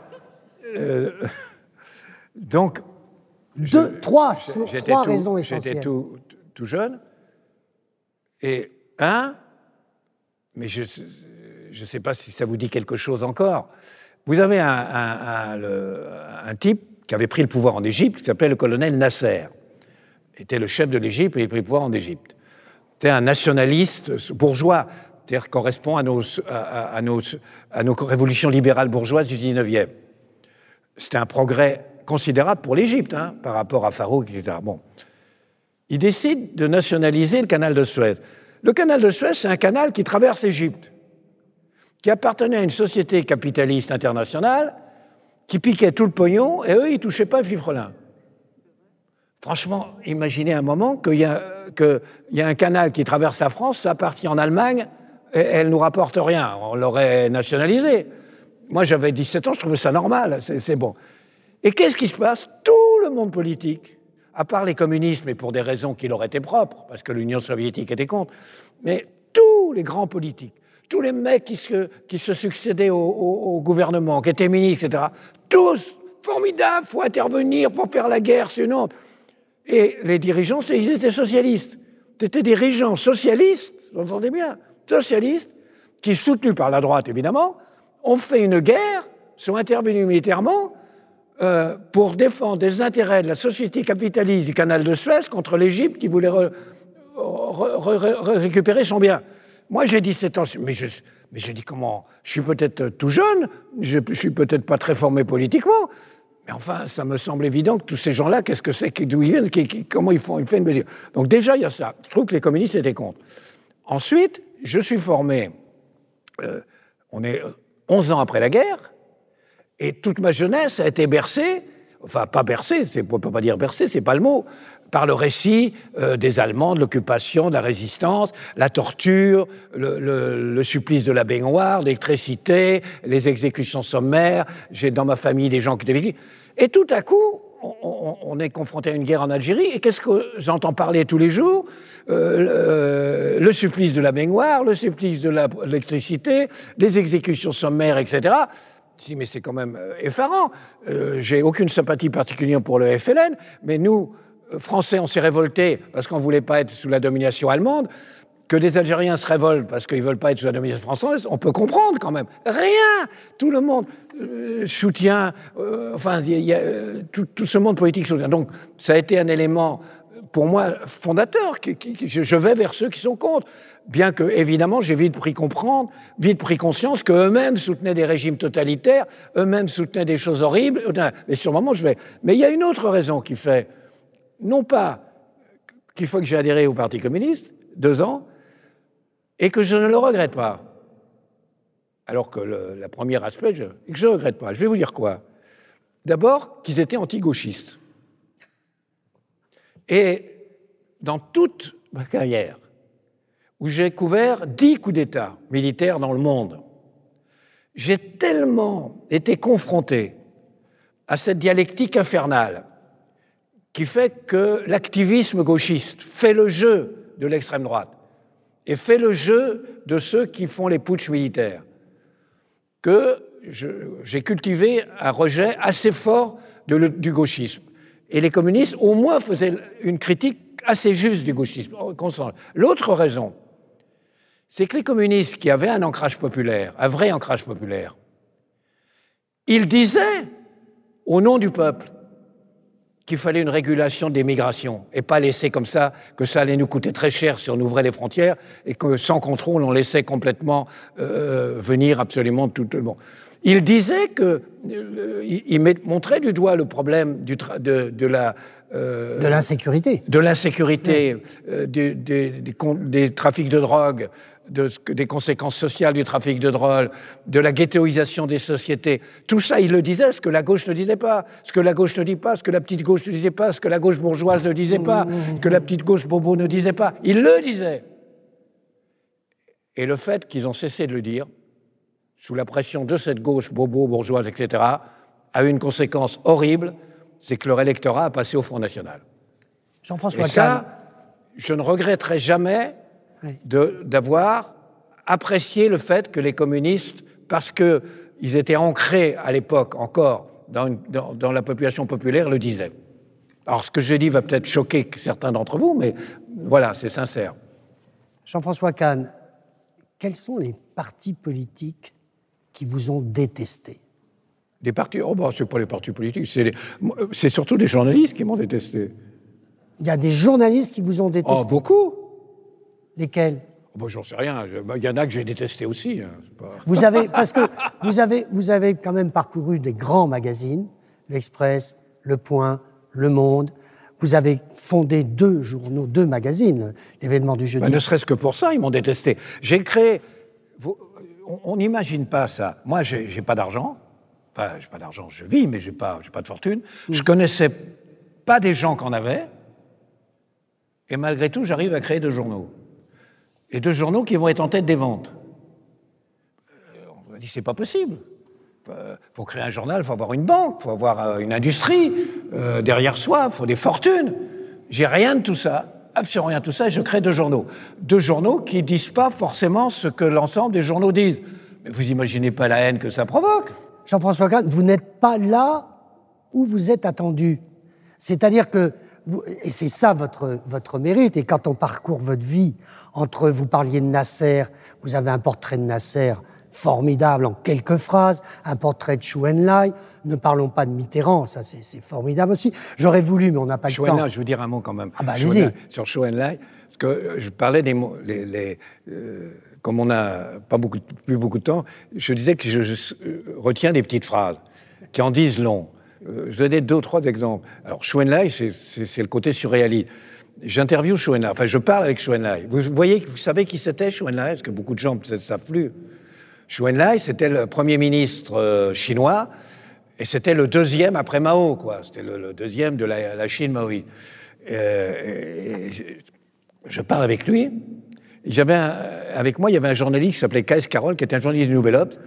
euh, Donc, Deux, trois, j'étais trois tout- raisons J'étais essentielles. tout, tout jeune. Et un, mais je ne sais pas si ça vous dit quelque chose encore. Vous avez un, type qui avait pris le pouvoir en Égypte, qui s'appelait le colonel Nasser. Il était le chef de l'Égypte et il a pris le pouvoir en Égypte. C'était un nationaliste bourgeois, c'est-à-dire correspond à nos, révolutions libérales bourgeoises du 19e. C'était un progrès considérable pour l'Égypte hein, par rapport à Farouk, etc. Bon. Il décide de nationaliser le canal de Suez. Le canal de Suez, c'est un canal qui traverse l'Égypte, qui appartenait à une société capitaliste internationale qui piquait tout le pognon et eux, ils touchaient pas le fifrelin. Franchement, imaginez un moment qu'il y, a- un canal qui traverse la France, ça partit en Allemagne, et elle nous rapporte rien. On l'aurait nationalisé. Moi, j'avais 17 ans, je trouvais ça normal, c'est bon. Et qu'est-ce qui se passe? Tout le monde politique, à part les communistes, mais pour des raisons qui leur étaient propres, parce que l'Union soviétique était contre, mais tous les grands politiques, tous les mecs qui se, succédaient au, gouvernement, qui étaient ministres, etc., tous, formidables, faut intervenir, faut faire la guerre, sinon... Et les dirigeants, ils étaient socialistes. C'était des dirigeants socialistes, vous entendez bien, socialistes, qui, soutenus par la droite évidemment, ont fait une guerre, sont intervenus militairement euh, pour défendre des intérêts de la société capitaliste du canal de Suez contre l'Égypte qui voulait re- re- re- re- récupérer son bien. Moi, j'ai 17 ans, mais je, mais je dis comment Je suis peut-être tout jeune, je, je suis peut-être pas très formé politiquement, mais enfin, ça me semble évident que tous ces gens-là, qu'est-ce que c'est, d'où ils viennent, comment ils font, ils font une. Donc déjà, il y a ça. Je trouve que les communistes étaient contre. Ensuite, je suis formé, euh, on est 11 ans après la guerre, et toute ma jeunesse a été bercée, enfin pas bercée, on ne peut pas dire bercée, c'est pas le mot, par le récit euh, des Allemands, de l'occupation, de la résistance, la torture, le, le- le supplice de la baignoire, l'électricité, les exécutions sommaires. J'ai dans ma famille des gens qui étaient victimes. Et tout à coup, on, on- est confronté à une guerre en Algérie, et qu'est-ce que j'entends parler tous les jours? Euh, le, le supplice de la baignoire, le supplice de l'électricité, des exécutions sommaires, etc. Dis, mais c'est quand même euh, effarant. Euh, J'ai aucune sympathie particulière pour le FLN, mais nous, Français, on s'est révoltés parce qu'on ne voulait pas être sous la domination allemande. Que des Algériens se révoltent parce qu'ils ne veulent pas être sous la domination française, on peut comprendre quand même. Rien Tout le monde euh, soutient, euh, enfin, y a- euh, tout, tout ce monde politique soutient. Donc, ça a été un élément, pour moi, fondateur. qui- je vais vers ceux qui sont contre. Bien que, évidemment, j'ai vite pris comprendre, vite pris conscience qu'eux-mêmes soutenaient des régimes totalitaires, eux-mêmes soutenaient des choses horribles. Mais sur le moment, je vais. Mais il y a une autre raison qui fait, non pas qu'il faut que j'ai adhéré au Parti communiste, deux ans, et que je ne le regrette pas. Alors que le la première aspect, que je ne regrette pas. Je vais vous dire quoi. D'abord, qu'ils étaient anti-gauchistes. Et dans toute ma carrière, où j'ai couvert dix coups d'État militaires dans le monde, j'ai tellement été confronté à cette dialectique infernale qui fait que l'activisme gauchiste fait le jeu de l'extrême droite et fait le jeu de ceux qui font les putschs militaires, que j'ai cultivé un rejet assez fort du gauchisme. Et les communistes, au moins, faisaient une critique assez juste du gauchisme. L'autre raison, c'est que les communistes qui avaient un ancrage populaire, un vrai ancrage populaire, ils disaient, au nom du peuple, qu'il fallait une régulation des migrations et pas laisser comme ça que ça allait nous coûter très cher si on ouvrait les frontières et que sans contrôle on laissait complètement euh, venir absolument tout le monde. Il disait que euh, il, montrait du doigt le problème du de, de la euh, De l'insécurité. de l'insécurité, euh, des, des- des con- des trafics de drogue, de des conséquences sociales du trafic de drogue, de la ghettoisation des sociétés. Tout ça, il le disait, ce que la gauche ne disait pas, ce que la gauche ne dit pas, ce que la petite gauche ne disait pas, ce que la gauche bourgeoise ne disait pas, ce que la petite gauche bobo ne disait pas. Il le disait. Et le fait qu'ils ont cessé de le dire, sous la pression de cette gauche bobo, bourgeoise, etc., a eu une conséquence horrible, c'est que leur électorat a passé au Front National. Jean-François ça, je ne regretterai jamais Oui. d'avoir apprécié le fait que les communistes, parce qu'ils étaient ancrés à l'époque encore dans, une- dans- dans la population populaire, le disaient. Alors ce que j'ai dit va peut-être choquer certains d'entre vous, mais voilà, c'est sincère. Jean-François Kahn, quels sont les partis politiques qui vous ont détesté? Des partis, oh bah, c'est pas les partis politiques, c'est moi, c'est surtout des journalistes qui m'ont détesté. Il y a des journalistes qui vous ont Oh, détesté. beaucoup Lesquels? Oh, bah, J'en sais rien, bah, il y en a que j'ai détesté aussi. hein, pas- Vous avez, parce que vous avez, vous avez quand même parcouru des grands magazines, l'Express, Le Point, Le Monde. Vous avez fondé deux journaux, deux magazines, l'événement du jeudi. Bah, ne serait-ce que pour ça, ils m'ont détesté. J'ai créé. vous- on- n'imagine pas ça. Moi, j'ai pas d'argent. Enfin, j'ai pas d'argent, je vis, mais j'ai pas, j'ai pas de fortune. Je connaissais pas des gens qui en avaient. Et malgré tout, j'arrive à créer deux journaux. Et deux journaux qui vont être en tête des ventes. Euh, on m'a dit, c'est pas possible. Euh, Pour créer un journal, il faut avoir une banque, il faut avoir euh, une industrie euh, derrière soi, il faut des fortunes. J'ai rien de tout ça, absolument rien de tout ça, et je crée deux journaux. Deux journaux qui disent pas forcément ce que l'ensemble des journaux disent. Mais vous imaginez pas la haine que ça provoque Jean-François Kahn, vous n'êtes pas là où vous êtes attendu. C'est-à-dire que, vous- et c'est ça votre, votre mérite, et quand on parcourt votre vie, entre, vous parliez de Nasser, vous avez un portrait de Nasser formidable en quelques phrases, un portrait de Chou En-lai, ne parlons pas de Mitterrand, ça c'est formidable aussi. J'aurais voulu, mais on n'a pas le Chou temps. En-lai, je veux dire un mot quand même. Ah bah, Chou Sur Chou En-lai, euh, je parlais des mots, euh, comme on n'a pas beaucoup, plus beaucoup de temps, je disais que je, euh, retiens des petites phrases qui en disent long. Euh, je donnais deux ou trois exemples. Alors Chou En-lai, c'est- le côté surréaliste. J'interviewe Chou En-lai, enfin je parle avec Chou En-lai. Vous voyez, vous savez qui c'était Chou En-lai Parce que beaucoup de gens ne savent plus. Chou En-lai, c'était le premier ministre chinois, et c'était le deuxième après Mao, quoi. C'était le, deuxième de la, Chine maoïste. Euh, je, parle avec lui. J'avais avec moi, il y avait un journaliste qui s'appelait K.S. Carroll, qui était un journaliste du Nouvel Obs,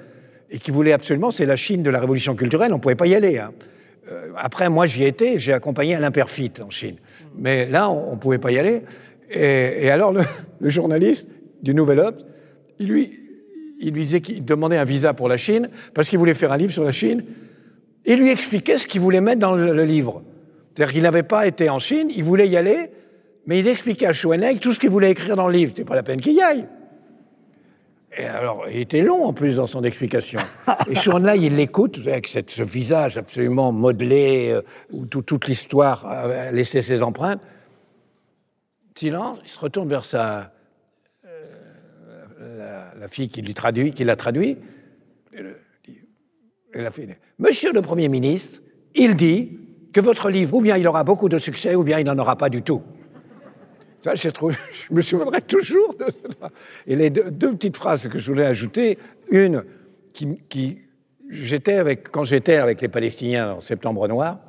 et qui voulait absolument, c'est la Chine de la révolution culturelle, on ne pouvait pas y aller. hein. Euh, après, moi, j'y étais, j'ai accompagné Alain Perfit en Chine. Mais là, on ne pouvait pas y aller. Et, alors, le, journaliste du Nouvel Obs, il lui, il lui disait qu'il demandait un visa pour la Chine, parce qu'il voulait faire un livre sur la Chine, et lui expliquait ce qu'il voulait mettre dans le, le livre. C'est-à-dire qu'il n'avait pas été en Chine, il voulait y aller, mais il expliquait à Chouenec tout ce qu'il voulait écrire dans le livre. C'était pas la peine qu'il y aille. Et alors, il était long en plus dans son explication. Et Chouenec, il l'écoute avec cette- ce visage absolument modelé, euh, où tout- toute l'histoire a laissé ses empreintes. Silence, il se retourne vers sa, euh, la, la fille qui lui traduit, qui l'a traduit. Et le- et la fille dit, Monsieur le Premier ministre, il dit que votre livre, ou bien il aura beaucoup de succès, ou bien il n'en aura pas du tout. Ça, trouvé, je me souviendrai toujours de ça. Et les deux, deux petites phrases que je voulais ajouter, une qui, qui j'étais avec, quand j'étais avec les Palestiniens en Septembre Noir,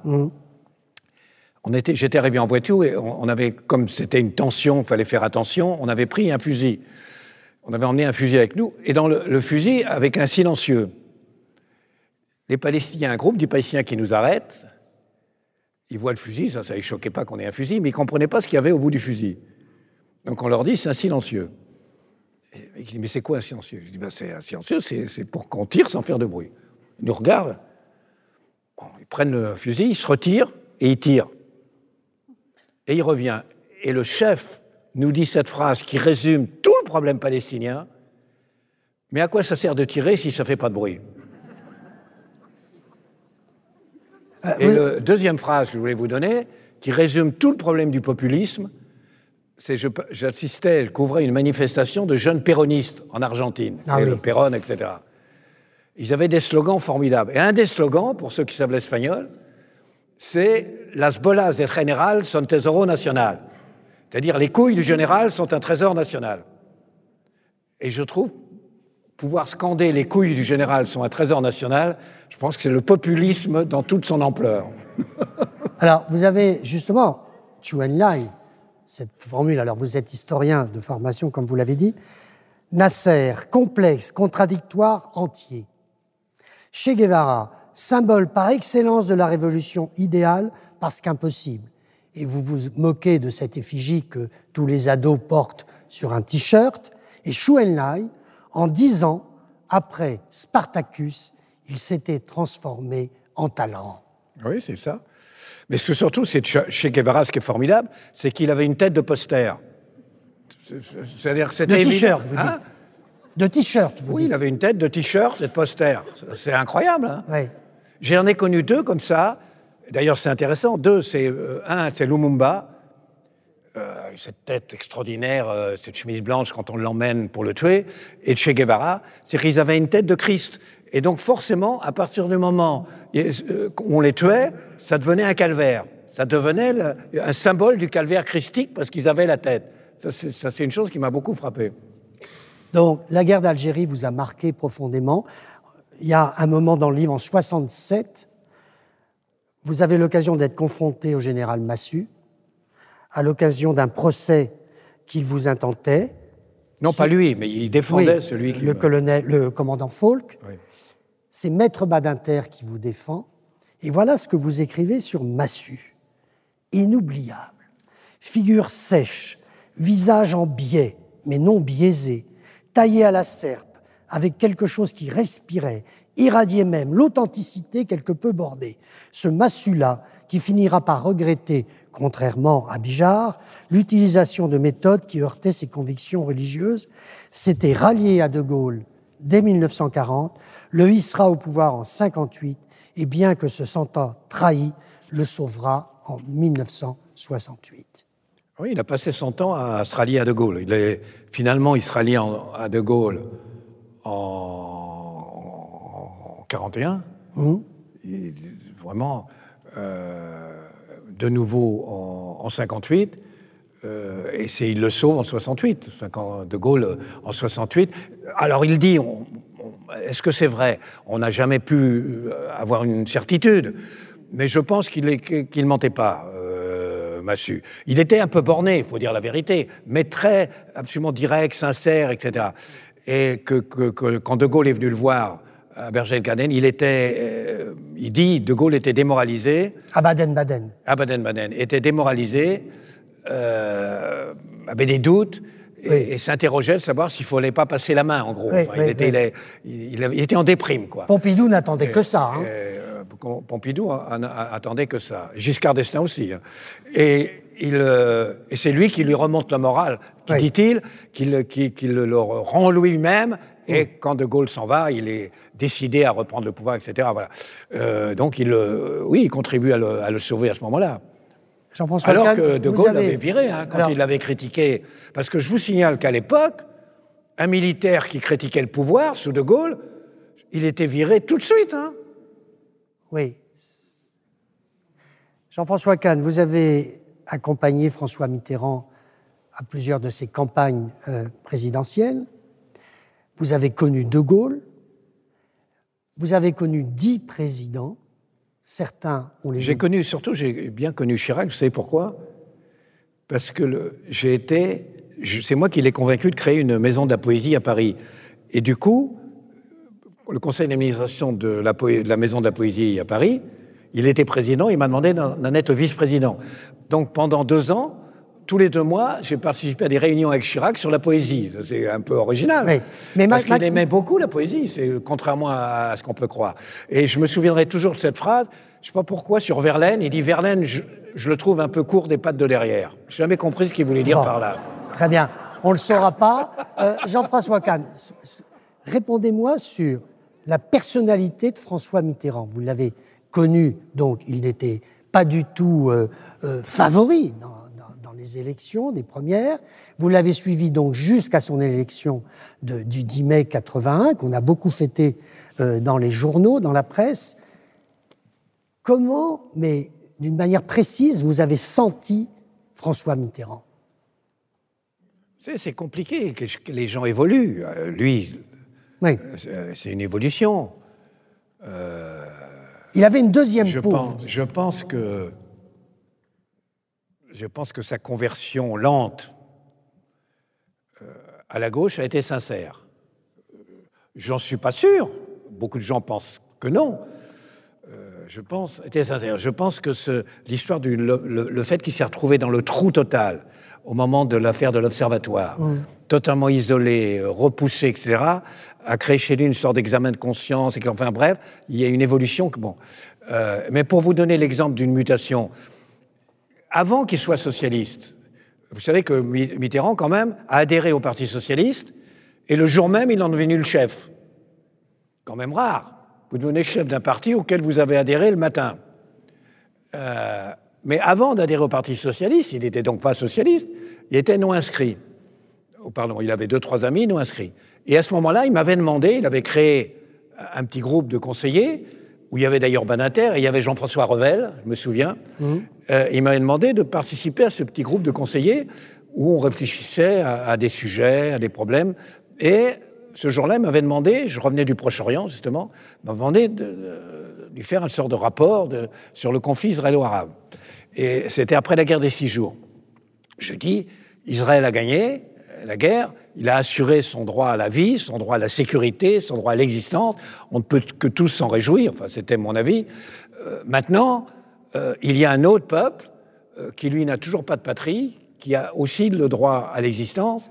on était, j'étais arrivé en voiture et on, on avait, comme c'était une tension, il fallait faire attention, on avait pris un fusil. On avait emmené un fusil avec nous, et dans le, le fusil, avec un silencieux. Les Palestiniens, un groupe de Palestiniens qui nous arrête, ils voient le fusil, ça, ça les choquait pas qu'on ait un fusil, mais ils comprenaient pas ce qu'il y avait au bout du fusil. Donc on leur dit, c'est un silencieux. Et il dit, mais c'est quoi un silencieux? Je dis, ben, c'est un silencieux, c'est pour qu'on tire sans faire de bruit. Ils nous regardent, ils prennent le fusil, ils se retirent et ils tirent. Et il revient. Et le chef nous dit cette phrase qui résume tout le problème palestinien. Mais à quoi ça sert de tirer si ça ne fait pas de bruit? Et oui. la deuxième phrase que je voulais vous donner, qui résume tout le problème du populisme, c'est je- j'assistais, je couvrais une manifestation de jeunes péronistes en Argentine, Ah et oui. le Péron, etc. Ils avaient des slogans formidables. Et un des slogans, pour ceux qui savent l'espagnol, c'est Las bolas del general son tesoro nacional. C'est-à-dire les couilles du général sont un trésor national. Et je trouve pouvoir scander les couilles du général sont un trésor national, je pense que c'est le populisme dans toute son ampleur. Alors, vous avez justement Chu Enlai, cette formule. Alors, vous êtes historien de formation, comme vous l'avez dit. Nasser, complexe, contradictoire, entier. Che Guevara, symbole par excellence de la révolution idéale parce qu'impossible. Et vous vous moquez de cette effigie que tous les ados portent sur un t-shirt. Et Xu Enlai, en dix ans, après Spartacus, il s'était transformé en talent. Oui, c'est ça. Mais ce que surtout, c'est chez Guevara, ce qui est formidable, c'est qu'il avait une tête de poster. C'est-à-dire c'était. De t-shirt, vous hein dites. De t-shirt, vous oui, dites. il avait une tête de t-shirt et de poster. C'est incroyable. Hein oui. J'en ai connu deux comme ça. D'ailleurs, c'est intéressant. Deux, c'est euh, un, c'est Lumumba, cette tête extraordinaire, euh, cette chemise blanche quand on l'emmène pour le tuer, et Che Guevara, c'est qu'ils avaient une tête de Christ. Et donc forcément, à partir du moment où on les tuait, ça devenait un calvaire. Ça devenait un symbole du calvaire christique parce qu'ils avaient la tête. Ça, c'est une chose qui m'a beaucoup frappé. Donc, la guerre d'Algérie vous a marqué profondément. Il y a un moment dans le livre, en 67, vous avez l'occasion d'être confronté au général Massu, à l'occasion d'un procès qu'il vous intentait. Non, pas lui, mais il défendait celui qui. Le colonel, le commandant Falk. C'est Maître Badinter qui vous défend. Et voilà ce que vous écrivez sur Massu. Inoubliable. Figure sèche, visage en biais, mais non biaisé, taillé à la serpe, avec quelque chose qui respirait, irradiait même l'authenticité quelque peu bordée. Ce Massu-là, qui finira par regretter, contrairement à Bijard, l'utilisation de méthodes qui heurtaient ses convictions religieuses, s'était rallié à De Gaulle dès 1940, le hissera au pouvoir en 58 et bien que se sentant trahi, le sauvera en 1968. Oui, il a passé son temps à se rallier à De Gaulle. Il est, finalement, il se rallie à De Gaulle en, 41. Mmh. vraiment, euh, de nouveau en, en 58. Euh, et c'est il le sauve en 68, De Gaulle en 68. Alors il dit, est-ce que c'est vrai? On n'a jamais pu euh, avoir une certitude, mais je pense qu'il ne mentait pas. Euh, Massu. Il était un peu borné, il faut dire la vérité, mais très absolument direct, sincère, etc. Et que, quand De Gaulle est venu le voir à Bergen-Belsen, il était, euh, il dit, De Gaulle était démoralisé. À Baden-Baden. À Baden-Baden, était démoralisé, avait des doutes, et, s'interrogeait de savoir s'il ne fallait pas passer la main, en gros. il, était, il, était, en déprime, quoi. Pompidou n'attendait que ça. Hein. Euh, Pompidou attendait que ça. Giscard d'Estaing aussi. Hein. Et, euh, et c'est lui qui lui remonte la morale, qui dit-il, qu'il le rend lui-même. Et quand De Gaulle s'en va, il est décidé à reprendre le pouvoir, etc. Voilà. Euh, donc, il, oui, il contribue à le, à le sauver à ce moment-là. Alors que De Gaulle l'avait viré hein, quand il l'avait critiqué. Parce que je vous signale qu'à l'époque, un militaire qui critiquait le pouvoir sous De Gaulle, il était viré tout de suite. Hein. Oui. Jean-François Kahn, vous avez accompagné François Mitterrand à plusieurs de ses campagnes euh, présidentielles. Vous avez connu De Gaulle. Vous avez connu dix présidents. Certains ont les. J'ai connu, surtout, j'ai bien connu Chirac, vous savez pourquoi? Parce que j'ai été. C'est moi qui l'ai convaincu de créer une maison de la poésie à Paris. Et du coup, le conseil d'administration de la, de la maison de la poésie à Paris, il était président, il m'a demandé d'en être vice-président. Donc pendant deux ans, tous les deux mois, j'ai participé à des réunions avec Chirac sur la poésie. C'est un peu original. Mais parce qu'il aimait beaucoup la poésie, c'est contrairement à, ce qu'on peut croire. Et je me souviendrai toujours de cette phrase. Je ne sais pas pourquoi sur Verlaine, il dit Verlaine, je, le trouve un peu court des pattes de derrière. n'ai jamais compris ce qu'il voulait dire par là. Très bien, on le saura pas. Euh, Jean-François Kahn, répondez-moi sur la personnalité de François Mitterrand. Vous l'avez connu, donc il n'était pas du tout euh, euh, favori dans les élections, des premières. Vous l'avez suivi donc jusqu'à son élection du 10 mai 81, qu'on a beaucoup fêté euh, dans les journaux, dans la presse. Comment, mais d'une manière précise, vous avez senti François Mitterrand? C'est compliqué, les gens évoluent. Euh, lui, oui. Euh, c'est une évolution. Il avait une deuxième je peau. Pense, je pense que je pense que sa conversion lente euh, à la gauche a été sincère. J'en suis pas sûr. Beaucoup de gens pensent que non. Euh, je pense, était sincère. Je pense que l'histoire du le, fait qu'il s'est retrouvé dans le trou total au moment de l'affaire de l'Observatoire, totalement isolé, euh, repoussé, etc., a créé chez lui une sorte d'examen de conscience. Et enfin, bref, il y a une évolution. Que, bon, euh, mais pour vous donner l'exemple d'une mutation, avant qu'il soit socialiste, vous savez que Mitterrand, quand même, a adhéré au Parti socialiste, et le jour même, il en est devenu le chef. Quand même rare. Vous devenez chef d'un parti auquel vous avez adhéré le matin. Euh, mais avant d'adhérer au Parti socialiste, il n'était donc pas socialiste, il était non inscrit. Oh, pardon, il avait deux, trois amis non inscrits. Et à ce moment-là, il m'avait demandé, il avait créé un petit groupe de conseillers, où il y avait d'ailleurs Banater et il y avait Jean-François Revel, je me souviens. Mmh. Euh, il m'avait demandé de participer à ce petit groupe de conseillers où on réfléchissait à, des sujets, à des problèmes. Et ce jour-là, il m'avait demandé, je revenais du Proche-Orient justement, il m'avait demandé de, lui faire une sorte de rapport sur le conflit israélo-arabe. Et c'était après la guerre des six jours. Je dis, Israël a gagné la guerre, il a assuré son droit à la vie, son droit à la sécurité, son droit à l'existence. On ne peut que tous s'en réjouir, enfin, c'était mon avis. Euh, maintenant, euh, il y a un autre peuple euh, qui, lui, n'a toujours pas de patrie, qui a aussi le droit à l'existence,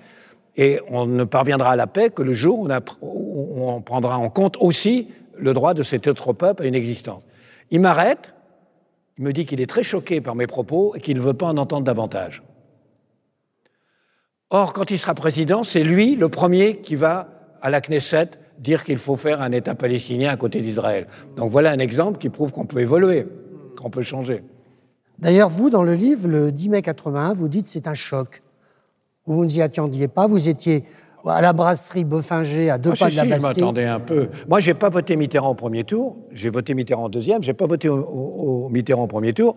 et on ne parviendra à la paix que le jour où on, prendra en compte aussi le droit de cet autre peuple à une existence. Il m'arrête, il me dit qu'il est très choqué par mes propos et qu'il ne veut pas en entendre davantage. Or, quand il sera président, c'est lui le premier qui va à la Knesset dire qu'il faut faire un État palestinien à côté d'Israël. Donc voilà un exemple qui prouve qu'on peut évoluer, qu'on peut changer. D'ailleurs, vous, dans le livre, le 10 mai 81, vous dites c'est un choc. Vous ne vous y attendiez pas, vous étiez à la brasserie Boffinger, à deux ah, pas de la Bastille. Je m'attendais un peu. Moi, j'ai pas voté Mitterrand au premier tour. J'ai voté Mitterrand au deuxième. J'ai pas voté au, Mitterrand au premier tour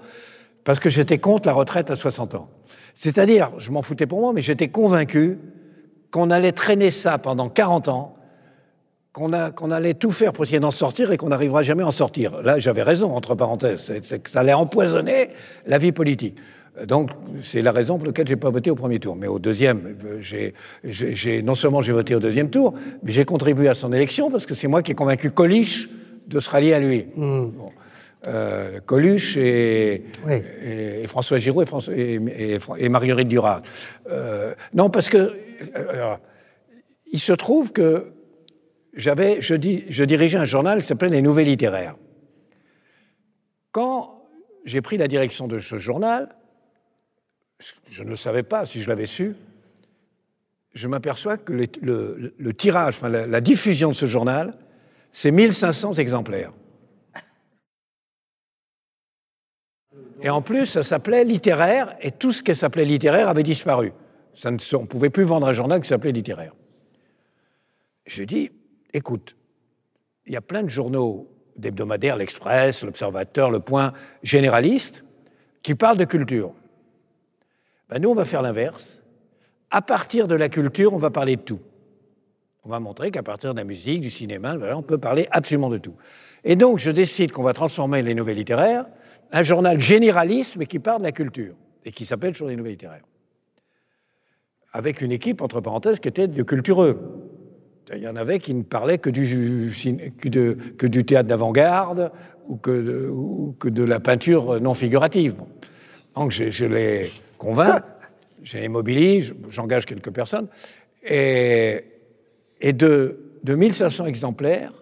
parce que j'étais contre la retraite à 60 ans. C'est-à-dire, je m'en foutais pour moi, mais j'étais convaincu qu'on allait traîner ça pendant 40 ans, qu'on allait tout faire pour essayer d'en sortir et qu'on n'arrivera jamais à en sortir. Là, j'avais raison, entre parenthèses, c'est que ça allait empoisonner la vie politique. Donc, c'est la raison pour laquelle je n'ai pas voté au premier tour. Mais au deuxième, j'ai, non seulement j'ai voté au deuxième tour, mais j'ai contribué à son élection parce que c'est moi qui ai convaincu Coluche de se rallier à lui. Mmh. Euh, Coluche et, François Giraud et, Marguerite Duras. Euh, non, parce que il se trouve que j'avais, je, je dirigeais un journal qui s'appelait Les Nouvelles Littéraires. Quand j'ai pris la direction de ce journal, je ne le savais pas si je l'avais su, je m'aperçois que le, tirage, enfin la, la diffusion de ce journal, c'est 1500 exemplaires. Et en plus, ça s'appelait littéraire, et tout ce qui s'appelait littéraire avait disparu. On ne pouvait plus vendre un journal qui s'appelait littéraire. Je dis, écoute, il y a plein de journaux d'hebdomadaires, l'Express, l'Observateur, Le Point, généralistes, qui parlent de culture. Ben nous, on va faire l'inverse. À partir de la culture, on va parler de tout. On va montrer qu'à partir de la musique, du cinéma, on peut parler absolument de tout. Et donc, je décide qu'on va transformer les nouvelles littéraires un journal généraliste, mais qui parle de la culture, et qui s'appelle Journée Nouvelles Littéraires. Avec une équipe, entre parenthèses, qui était de cultureux. Il y en avait qui ne parlaient que du, théâtre d'avant-garde ou que, de, la peinture non figurative. Donc je, les convainc, je les mobilise, j'engage quelques personnes, et, de 1500 exemplaires,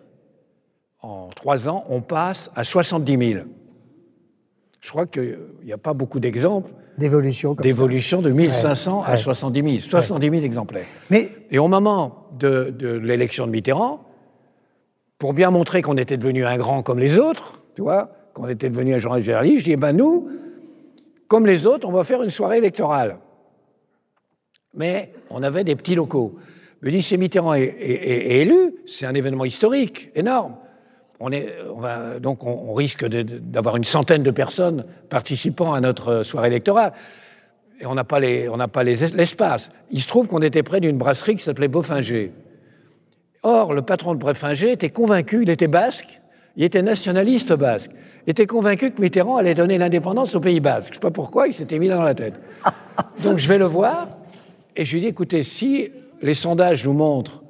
en trois ans, on passe à 70 000 je crois qu'il n'y a pas beaucoup d'exemples d'évolution d'évolution de 1500 à 70 000, 70 000 exemplaires. Mais... Et au moment de, l'élection de Mitterrand, pour bien montrer qu'on était devenu un grand comme les autres, tu vois, qu'on était devenu un journal généraliste, je dis, eh ben nous, comme les autres, on va faire une soirée électorale. Mais on avait des petits locaux. Je me dis, si Mitterrand est élu, c'est un événement historique, énorme on est, donc on, risque d'avoir une centaine de personnes participant à notre soirée électorale. Et on n'a pas l'espace. Il se trouve qu'on était près d'une brasserie qui s'appelait Boffinger. Or, le patron de Boffinger était convaincu, il était basque, il était nationaliste basque. Il était convaincu que Mitterrand allait donner l'indépendance au Pays basque. Je ne sais pas pourquoi, il s'était mis là dans la tête. Donc je vais le voir et je lui dis, écoutez, si les sondages nous montrent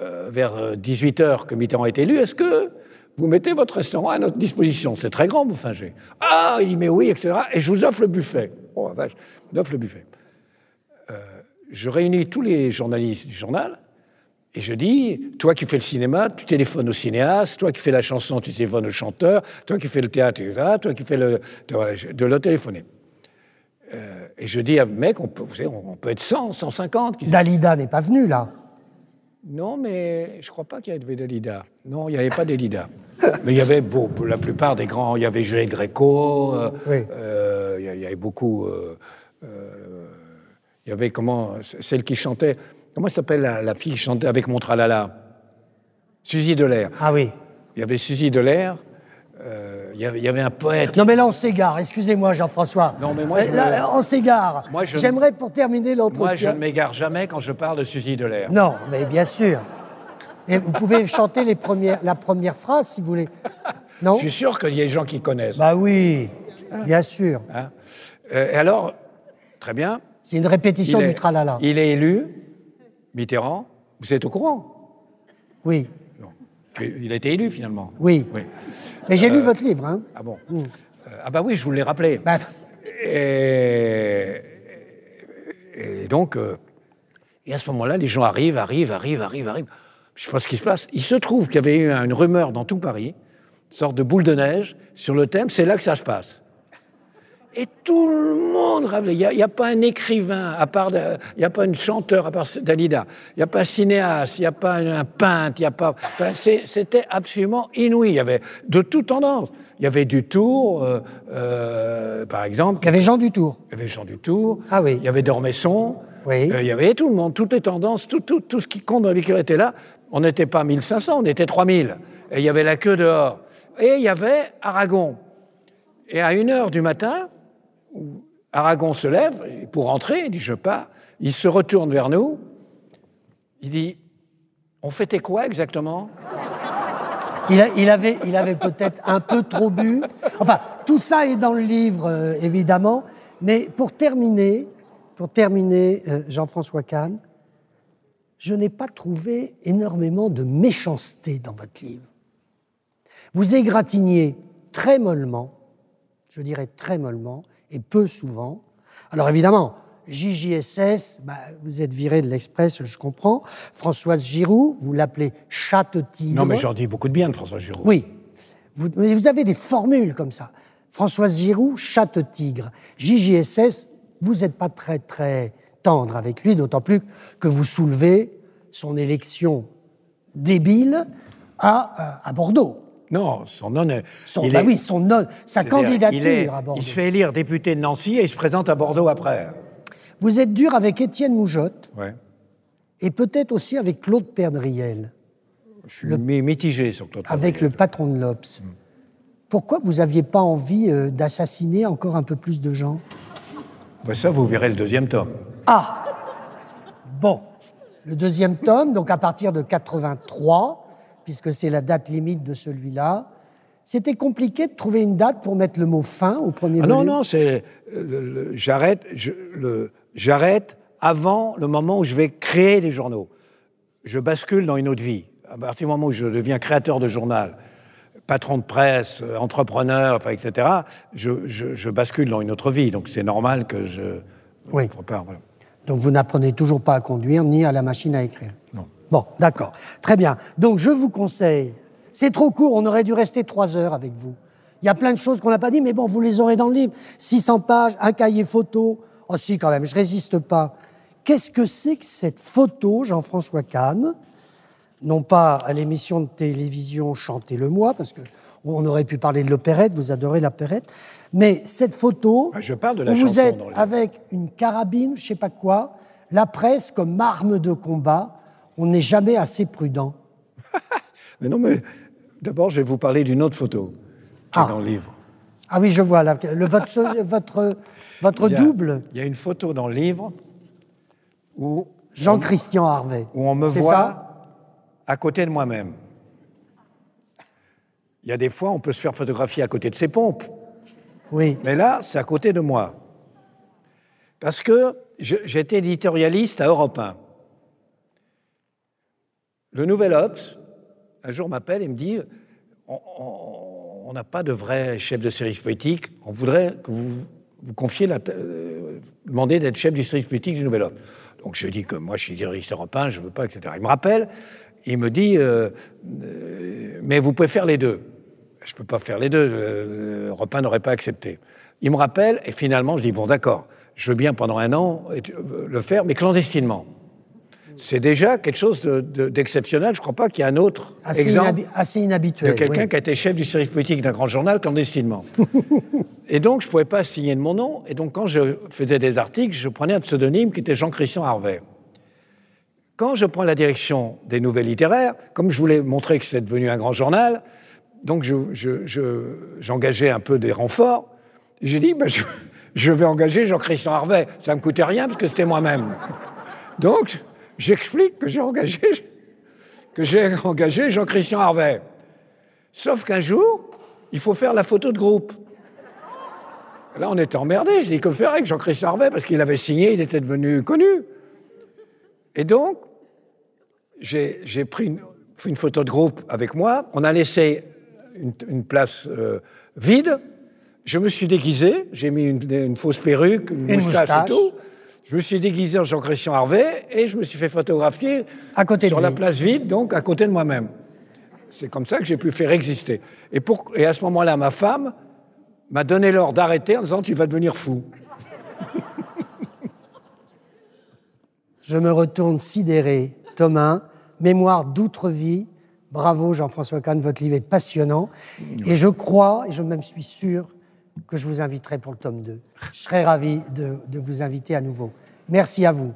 euh, vers 18 heures que Mitterrand est élu, est-ce que vous mettez votre restaurant à notre disposition C'est très grand, Bouffinger. Ah, il dit mais oui, etc. Et je vous offre le buffet. Oh vache, je offre le buffet. Euh, je réunis tous les journalistes du journal et je dis, toi qui fais le cinéma, tu téléphones au cinéaste, toi qui fais la chanson, tu téléphones au chanteur, toi qui fais le théâtre, toi qui fais le... de le téléphoner. Euh, et je dis à mec, on peut, vous savez, on peut être 100, 150. Dalida n'est pas venu là. Non, mais je ne crois pas qu'il y avait Dalida. Non, il n'y avait pas Dalida. mais il y avait beau, la plupart des grands. Il y avait Juliette Gréco, euh, euh, il y avait beaucoup. il y avait comment Celle qui chantait. Comment s'appelle la, fille qui chantait avec mon tralala Suzy Delair. Ah oui. Il y avait Suzy Delair. Euh, il y, avait un poète. Non, mais là, on s'égare. Excusez-moi, Jean-François. Non, mais moi, je là, on s'égare. J'aimerais, pour terminer l'entretien. Moi, je ne m'égare jamais quand je parle de Suzy Delair. Non, mais bien sûr. Et vous pouvez chanter les premières, la première phrase, si vous voulez. Non Je suis sûr qu'il y a des gens qui connaissent. Bah oui, bien sûr. Hein euh, et alors, très bien. C'est une répétition du tralala. Il est élu, Mitterrand. Vous êtes au courant? Oui. Il a été élu finalement. Oui. Mais j'ai lu euh, votre livre. Hein. Ah bon mm. euh, Ah bah oui, je vous l'ai rappelé. Bah. Et... et, donc, euh, et à ce moment-là, les gens arrivent, arrivent, arrivent, arrivent, arrivent. Je ne sais pas ce qui se passe. Il se trouve qu'il y avait eu une rumeur dans tout Paris, une sorte de boule de neige, sur le thème, c'est là que ça se passe. Et tout le monde Il n'y a, pas un écrivain, à part, il n'y a pas un chanteur, à part Dalida. Il n'y a pas un cinéaste, il n'y a pas un peintre, il n'y a pas. C'était absolument inouï. Il y avait de toutes tendances. Il y avait du Tour, euh, euh, par exemple. Il y avait Jean Dutour. Il y avait Jean Dutour. Ah oui. Il y avait Dormesson. Oui. Euh, il y avait tout le monde, toutes les tendances, tout, tout, tout ce qui compte dans la vie était là. On n'était pas 1500, on était 3000. Et il y avait la queue dehors. Et il y avait Aragon. Et à 1h du matin, Aragon se lève pour rentrer, il dit Je pars. Il se retourne vers nous. Il dit On fêtait quoi exactement? Il, avait, il avait peut-être un peu trop bu. Enfin, tout ça est dans le livre, euh, évidemment. Mais pour terminer, pour terminer, euh, Jean-François Kahn, je n'ai pas trouvé énormément de méchanceté dans votre livre. Vous égratignez très mollement, je dirais très mollement, et peu souvent. Alors évidemment, JJSS, bah, vous êtes viré de l'Express, je comprends. Françoise Giroud, vous l'appelez chatte-tigre. Non, mais j'en dis beaucoup de bien de Françoise Giroud. Oui. Vous, vous avez des formules comme ça. Françoise Giroud, chatte-tigre. JJSS, vous n'êtes pas très, très tendre avec lui, d'autant plus que vous soulevez son élection débile à, à Bordeaux. Non, son non. Son, bah oui, son non, sa candidature à Bordeaux. Il se fait élire député de Nancy et il se présente à Bordeaux après. Vous êtes dur avec Étienne Moujotte. Ouais. Et peut-être aussi avec Claude Perdriel. Je suis le, mitigé sur Claude Avec le patron de l'Obs. Mm. Pourquoi vous n'aviez pas envie euh, d'assassiner encore un peu plus de gens? Bah Ça, vous verrez le deuxième tome. Ah Bon. Le deuxième tome, donc à partir de 83, puisque c'est la date limite de celui-là. C'était compliqué de trouver une date pour mettre le mot fin au premier ah Non, non, c'est j'arrête, j'arrête avant le moment où je vais créer des journaux. Je bascule dans une autre vie. À partir du moment où je deviens créateur de journal, patron de presse, euh, entrepreneur, enfin, etc., je, je, bascule dans une autre vie. Donc c'est normal que je. Oui. Donc vous n'apprenez toujours pas à conduire ni à la machine à écrire. Bon, d'accord. Très bien. Donc, je vous conseille. C'est trop court, on aurait dû rester trois heures avec vous. Il y a plein de choses qu'on n'a pas dit, mais bon, vous les aurez dans le livre. 600 pages, un cahier photo. Oh, si, quand même, je résiste pas. Qu'est-ce que c'est que cette photo, Jean-François Kahn? Non pas à l'émission de télévision Chantez-le-moi, parce que on aurait pu parler de l'opérette, vous adorez l'opérette, mais cette photo, ah, je parle de la où vous êtes avec une carabine, je sais pas quoi, la presse comme arme de combat, on n'est jamais assez prudent. mais non, mais d'abord, je vais vous parler d'une autre photo qui est ah. dans le livre. Ah oui, je vois. le, votre, votre, votre double. Il y a une photo dans le livre où. Jean-Christian Harvey. Où on me voit ça? à côté de moi-même. Il y a des fois, on peut se faire photographier à côté de ses pompes. Oui. Mais là, c'est à côté de moi. Parce que j'étais éditorialiste à Europe 1 le Nouvel Ops, un jour m'appelle et me dit on n'a pas de vrai chef de service politique, on voudrait que vous vous confiez la, euh, demander d'être chef du service politique du Nouvel Ops. Donc je dis que moi je suis directeur européen, je ne veux pas, etc. Il me rappelle, il me dit euh, euh, mais vous pouvez faire les deux. Je ne peux pas faire les deux, 1 n'aurait pas accepté. Il me rappelle, et finalement je dis bon d'accord, je veux bien pendant un an le faire, mais clandestinement c'est déjà quelque chose d'exceptionnel. Je ne crois pas qu'il y ait un autre exemple assez inhabituel, de quelqu'un qui a été chef du service politique d'un grand journal clandestinement. et donc, je ne pouvais pas signer de mon nom. Et donc, quand je faisais des articles, je prenais un pseudonyme qui était Jean-Christian Harvey. Quand je prends la direction des nouvelles littéraires, comme je voulais montrer que c'est devenu un grand journal, donc j'engageais un peu des renforts. J'ai dit, je, je vais engager Jean-Christian Harvey. Ça ne me coûtait rien parce que c'était moi-même. Donc, j'explique que j'ai engagé, que j'ai engagé Jean-Christian Harvey. Sauf qu'un jour, il faut faire la photo de groupe. Là, on était emmerdé. Je dis que faire avec Jean-Christian Harvey? Parce qu'il avait signé, il était devenu connu. Et donc, j'ai pris une, photo de groupe avec moi. On a laissé une, place euh, vide. Je me suis déguisé. J'ai mis une, fausse perruque, une, moustache, et tout. Je me suis déguisé en Jean-Christian Harvey et je me suis fait photographier à côté sur la place vide, donc à côté de moi-même. C'est comme ça que j'ai pu faire exister. Et, pour, et à ce moment-là, ma femme m'a donné l'ordre d'arrêter en disant Tu vas devenir fou. Je me retourne sidéré. Thomas, Mémoire d'outre-vie. Bravo Jean-François Kahn, votre livre est passionnant. Et je crois, et je même suis sûr, que je vous inviterai pour le tome 2. Je serai ravi de, de vous inviter à nouveau. Merci à vous.